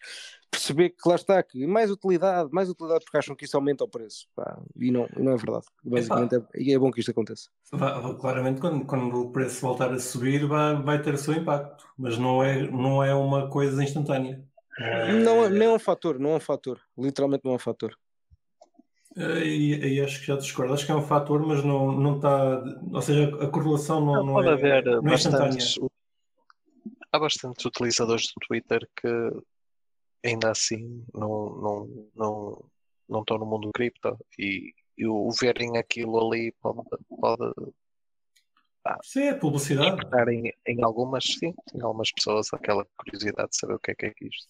perceber que lá está, que mais utilidade, mais utilidade porque acham que isso aumenta o preço. pá, e, não, não é verdade. Basicamente é, e é bom que isto aconteça. Vai- claramente, quando, quando o preço voltar a subir, vai, vai ter o seu impacto. Mas não é, não é uma coisa instantânea. Não, é- não é um fator, não é um fator. Literalmente não é um fator. Eh, E, e acho que já discordo. Acho que é um fator, mas não, não está. Ou seja, a correlação não, Não, não pode é, haver não é instantânea. bastantes. Há bastantes utilizadores do Twitter que ainda assim não, não, não, não estão no mundo cripto e, e o verem aquilo ali pode, pode Sim, é publicidade. em, em algumas, sim, em algumas pessoas aquela curiosidade de saber o que é que é que isto.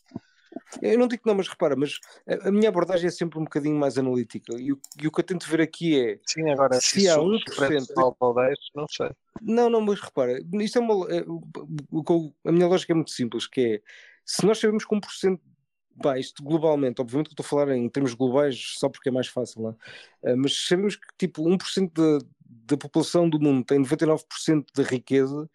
Eu não digo que não, mas repara, mas a, a minha abordagem é sempre um bocadinho mais analítica. E o, e o que eu tento ver aqui é Sim, agora Se se, há su- 1% se o preço sobe ao 10, não sei. Não, não, mas repara, isto é uma. é, a minha lógica é muito simples, que é se nós sabemos que 1%, pá, isto globalmente, obviamente que estou a falar em termos globais só porque é mais fácil, não é? Ah, mas sabemos que tipo 1% da, da população do mundo tem 99% da riqueza,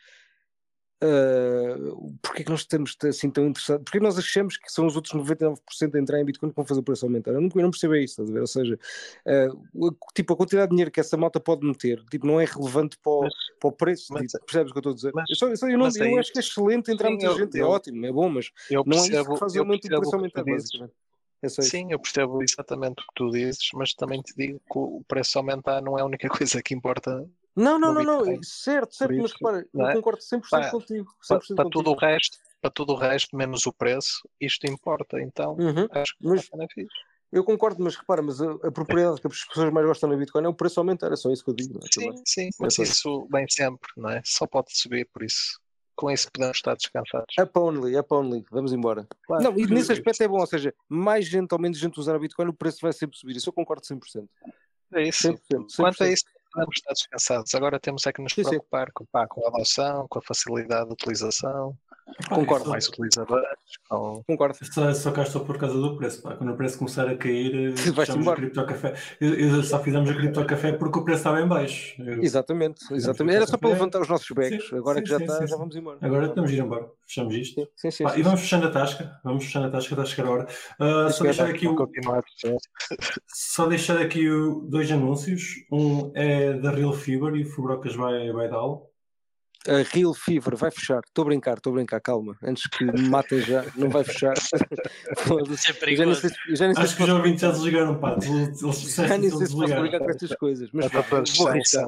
uh, porque é que nós estamos assim tão interessados? Porque é que nós achamos que são os outros 99% a entrar em Bitcoin que vão fazer o preço aumentar? Eu não, eu não percebo isso, estás a ver? Ou seja, uh, tipo, a quantidade de dinheiro que essa malta pode meter tipo, não é relevante para o, Mas- para o preço, mas- tipo, percebes o que eu estou a dizer? mas- eu, só- eu só- eu não- acho que é excelente entrar muita gente, é ótimo, é bom, mas Eu não é isso percebo, que faz percebo preço o que tu aumentar, dizes. basicamente. É. Sim, eu percebo exatamente o que tu dizes, mas também te digo que o preço aumentar não é a única coisa que importa. Não, não, não, não, certo, certo, Por mas isso, repara, não eu é? concordo 100% Pá, contigo. Para, 100% para contigo. tudo o resto, para tudo o resto, menos o preço, isto importa. Então, Uhum. acho que Mas- é benefício. Eu concordo, mas repara, mas a, a propriedade que as pessoas mais gostam no Bitcoin é o preço aumentar, é só isso que eu digo. é? Sim, sim, mas só- isso vem sempre, não é? Só pode subir, por isso. Com isso podemos estar descansados. Up only, up only, vamos embora. Claro. Não, e nesse aspecto é bom, ou seja, mais gente ou menos gente usar o Bitcoin, o preço vai sempre subir. Isso eu concordo 100%. É isso. 100%, 100%. Quanto a isso, podemos estar descansados. Agora temos é que nos Sim, sim. preocupar com, pá, com a adoção, com a facilidade de utilização, Concordo. mais utilizadores. Concordo. Só, só cá estou por causa do preço. Pá. Quando o preço começar a cair, eh, fechamos a criptocafé. Eu, eu só fizemos a criptocafé porque o preço estava em baixo. Eu- Exatamente, exatamente. Era só para levantar os nossos becos. sim, Agora sim, que já sim, está, sim, já sim. vamos embora. Agora temos de ir embora. Fechamos isto. Sim, sim, sim. Pá, sim, e vamos fechando a tasca. Vamos fechando a tasca, está a chegar a hora. Ah, só, deixar aqui o, só deixar aqui o- dois anúncios. Um é da Real Fever e o Fubrocas vai, vai dá-lo. A Real Fever vai fechar. Estou a brincar, estou a brincar, calma. Antes que me matem já, não vai fechar. É Eu já sei, perigoso. já Acho se que os ouvintes já desligaram, pá. Eles, já nem sei que se posso desligaram. brincar com estas coisas. Mas vou arriscar.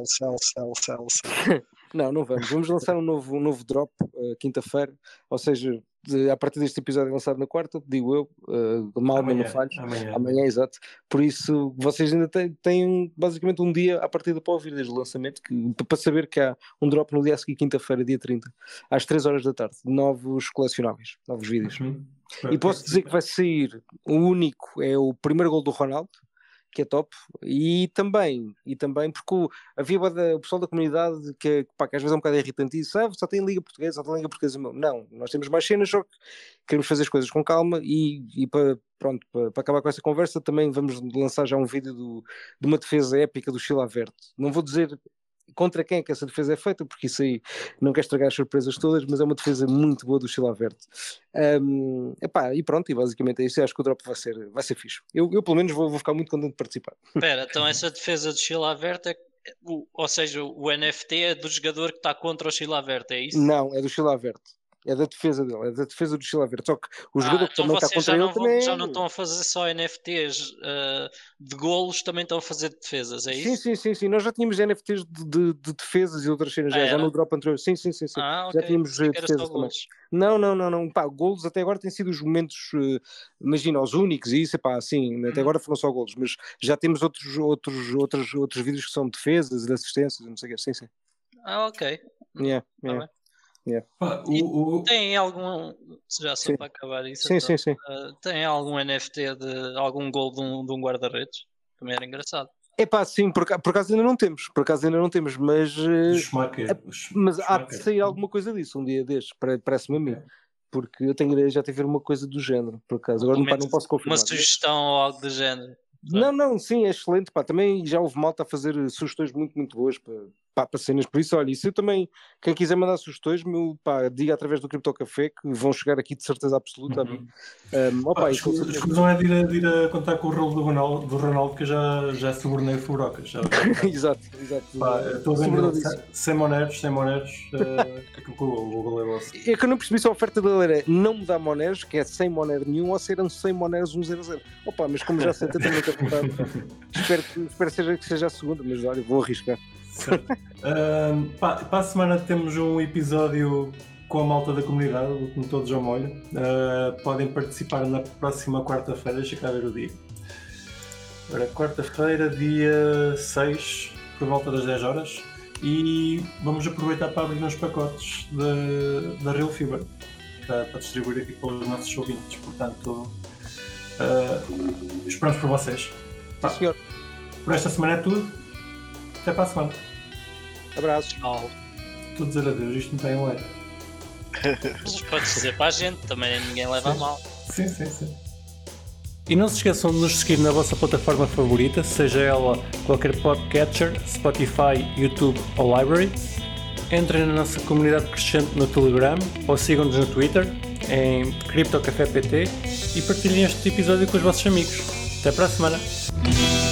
Não, não vamos. Vamos lançar um novo, um novo drop uh, quinta-feira. Ou seja, a partir deste episódio lançado na quarta, digo eu, uh, mal não Amanhã, falhos. amanhã. Amanhã, exato. Por isso, vocês ainda têm, têm basicamente um dia à partida para ouvir desde o lançamento, que, para saber que há um drop no dia a seguir, quinta-feira, dia 30, às 3 horas da tarde. Novos colecionáveis, novos vídeos. Uhum. E posso dizer que vai sair o único, é o primeiro gol do Ronaldo que é top, e também, e também porque o, havia bué da- o pessoal da comunidade que, pá, que às vezes é um bocado irritante e disse, ah, só tem Liga Portuguesa, só tem Liga Portuguesa. Não, nós temos mais cenas, só que queremos fazer as coisas com calma e, e para, pronto, para, para acabar com essa conversa também vamos lançar já um vídeo do, de uma defesa épica do Chile Verde. Não vou dizer contra quem é que essa defesa é feita, porque isso aí não quer estragar as surpresas todas, mas é uma defesa muito boa do Chile Verde. Um, epá, e pronto, e basicamente é isso. Eu acho que o drop vai ser, vai ser fixe. Eu, eu pelo menos vou, vou ficar muito contente de participar. Espera, então essa defesa do Chile Averta, é, o- ou seja, o NFT é do jogador que está contra o Chile Averta, é isso? Não, é do Chile Verde. É da defesa dele, é da defesa do Chile Verde. Só que o jogador Ah, que então também está vocês contra já ele também. já não estão a fazer só NFTs ah, de golos, também estão a fazer de defesas, é Sim, isso? sim, sim, sim. Nós já tínhamos NFTs de, de- de defesas e outras cenas, Ah, já, já no drop anterior. Sim, sim, sim. sim. Ah, Já ok. tínhamos eh, defesas também. Não, não, não, não. Pá, golos até agora têm sido os momentos, eh, imagina, os únicos e isso, pá, assim, até Uhum. agora foram só golos, mas já temos outros, outros, outros, outros vídeos que são defesas e de assistências, não sei o quê. Sim, sim. Ah, ok. Yeah, Tá yeah. Pá, o, o- Tem algum, já só Sim. para acabar isso, Sim, então, sim, sim. ah, tem algum NFT de algum gol de um, um guarda-redes? Também era engraçado. É pá, sim, por, por acaso ainda não temos, por acaso ainda não temos, mas, eh, Schumacher, mas há de sair alguma coisa disso um dia destes, pare- parece-me a mim. Porque eu tenho ideia de já ter ver uma coisa do género, por acaso. Agora pá, não posso Uma confirmar. sugestão ou algo do género. Não, não, sim, é excelente, pá. Também já houve malta a fazer sugestões muito, muito boas para, pá, para cenas. Por isso, olha, isso eu também, quem quiser mandar sugestões, meu, pá, diga através do Cripto Café que vão chegar aqui de certeza absoluta a mim. Um, opa, as isso coisas não é de ir, a, de ir a contar com o rolo do Ronaldo, do Ronaldo que eu já, já subornei o Fubrocas. Já, exato, exato. Pá, estou sem- sem moneros, sem moneros, uh, que o o Google é. É que eu não percebi se a oferta dele era não me dá moneros, que é sem moner nenhum, ou se eram 100 moneros 100. Opa, mas como já sei, também vontade. espero que, espero seja, que seja a segunda, mas olha, vou arriscar. Pá, para a semana temos um episódio com a malta da comunidade, o Como Todos ao Molho. Ah, podem participar na próxima quarta-feira, deixa cá ver o dia. Agora, quarta-feira, dia 6, por volta das 10 horas. E vamos aproveitar para abrir uns pacotes da, Real Fiber para, para distribuir aqui pelos nossos ouvintes. Portanto, ah, esperamos por vocês. Pá, senhor. por esta semana é tudo. Até para a semana. Abraços. Não. Estou a dizer adeus, isto não tem um leque. Mas Podes dizer para a gente, também ninguém leva a mal. Sim, sim, sim. E não se esqueçam de nos seguir na vossa plataforma favorita, seja ela qualquer podcatcher, Spotify, YouTube ou Library. Entrem na nossa comunidade crescente no Telegram ou sigam-nos no Twitter em CryptoCafépt e partilhem este episódio com os vossos amigos. Até para a semana!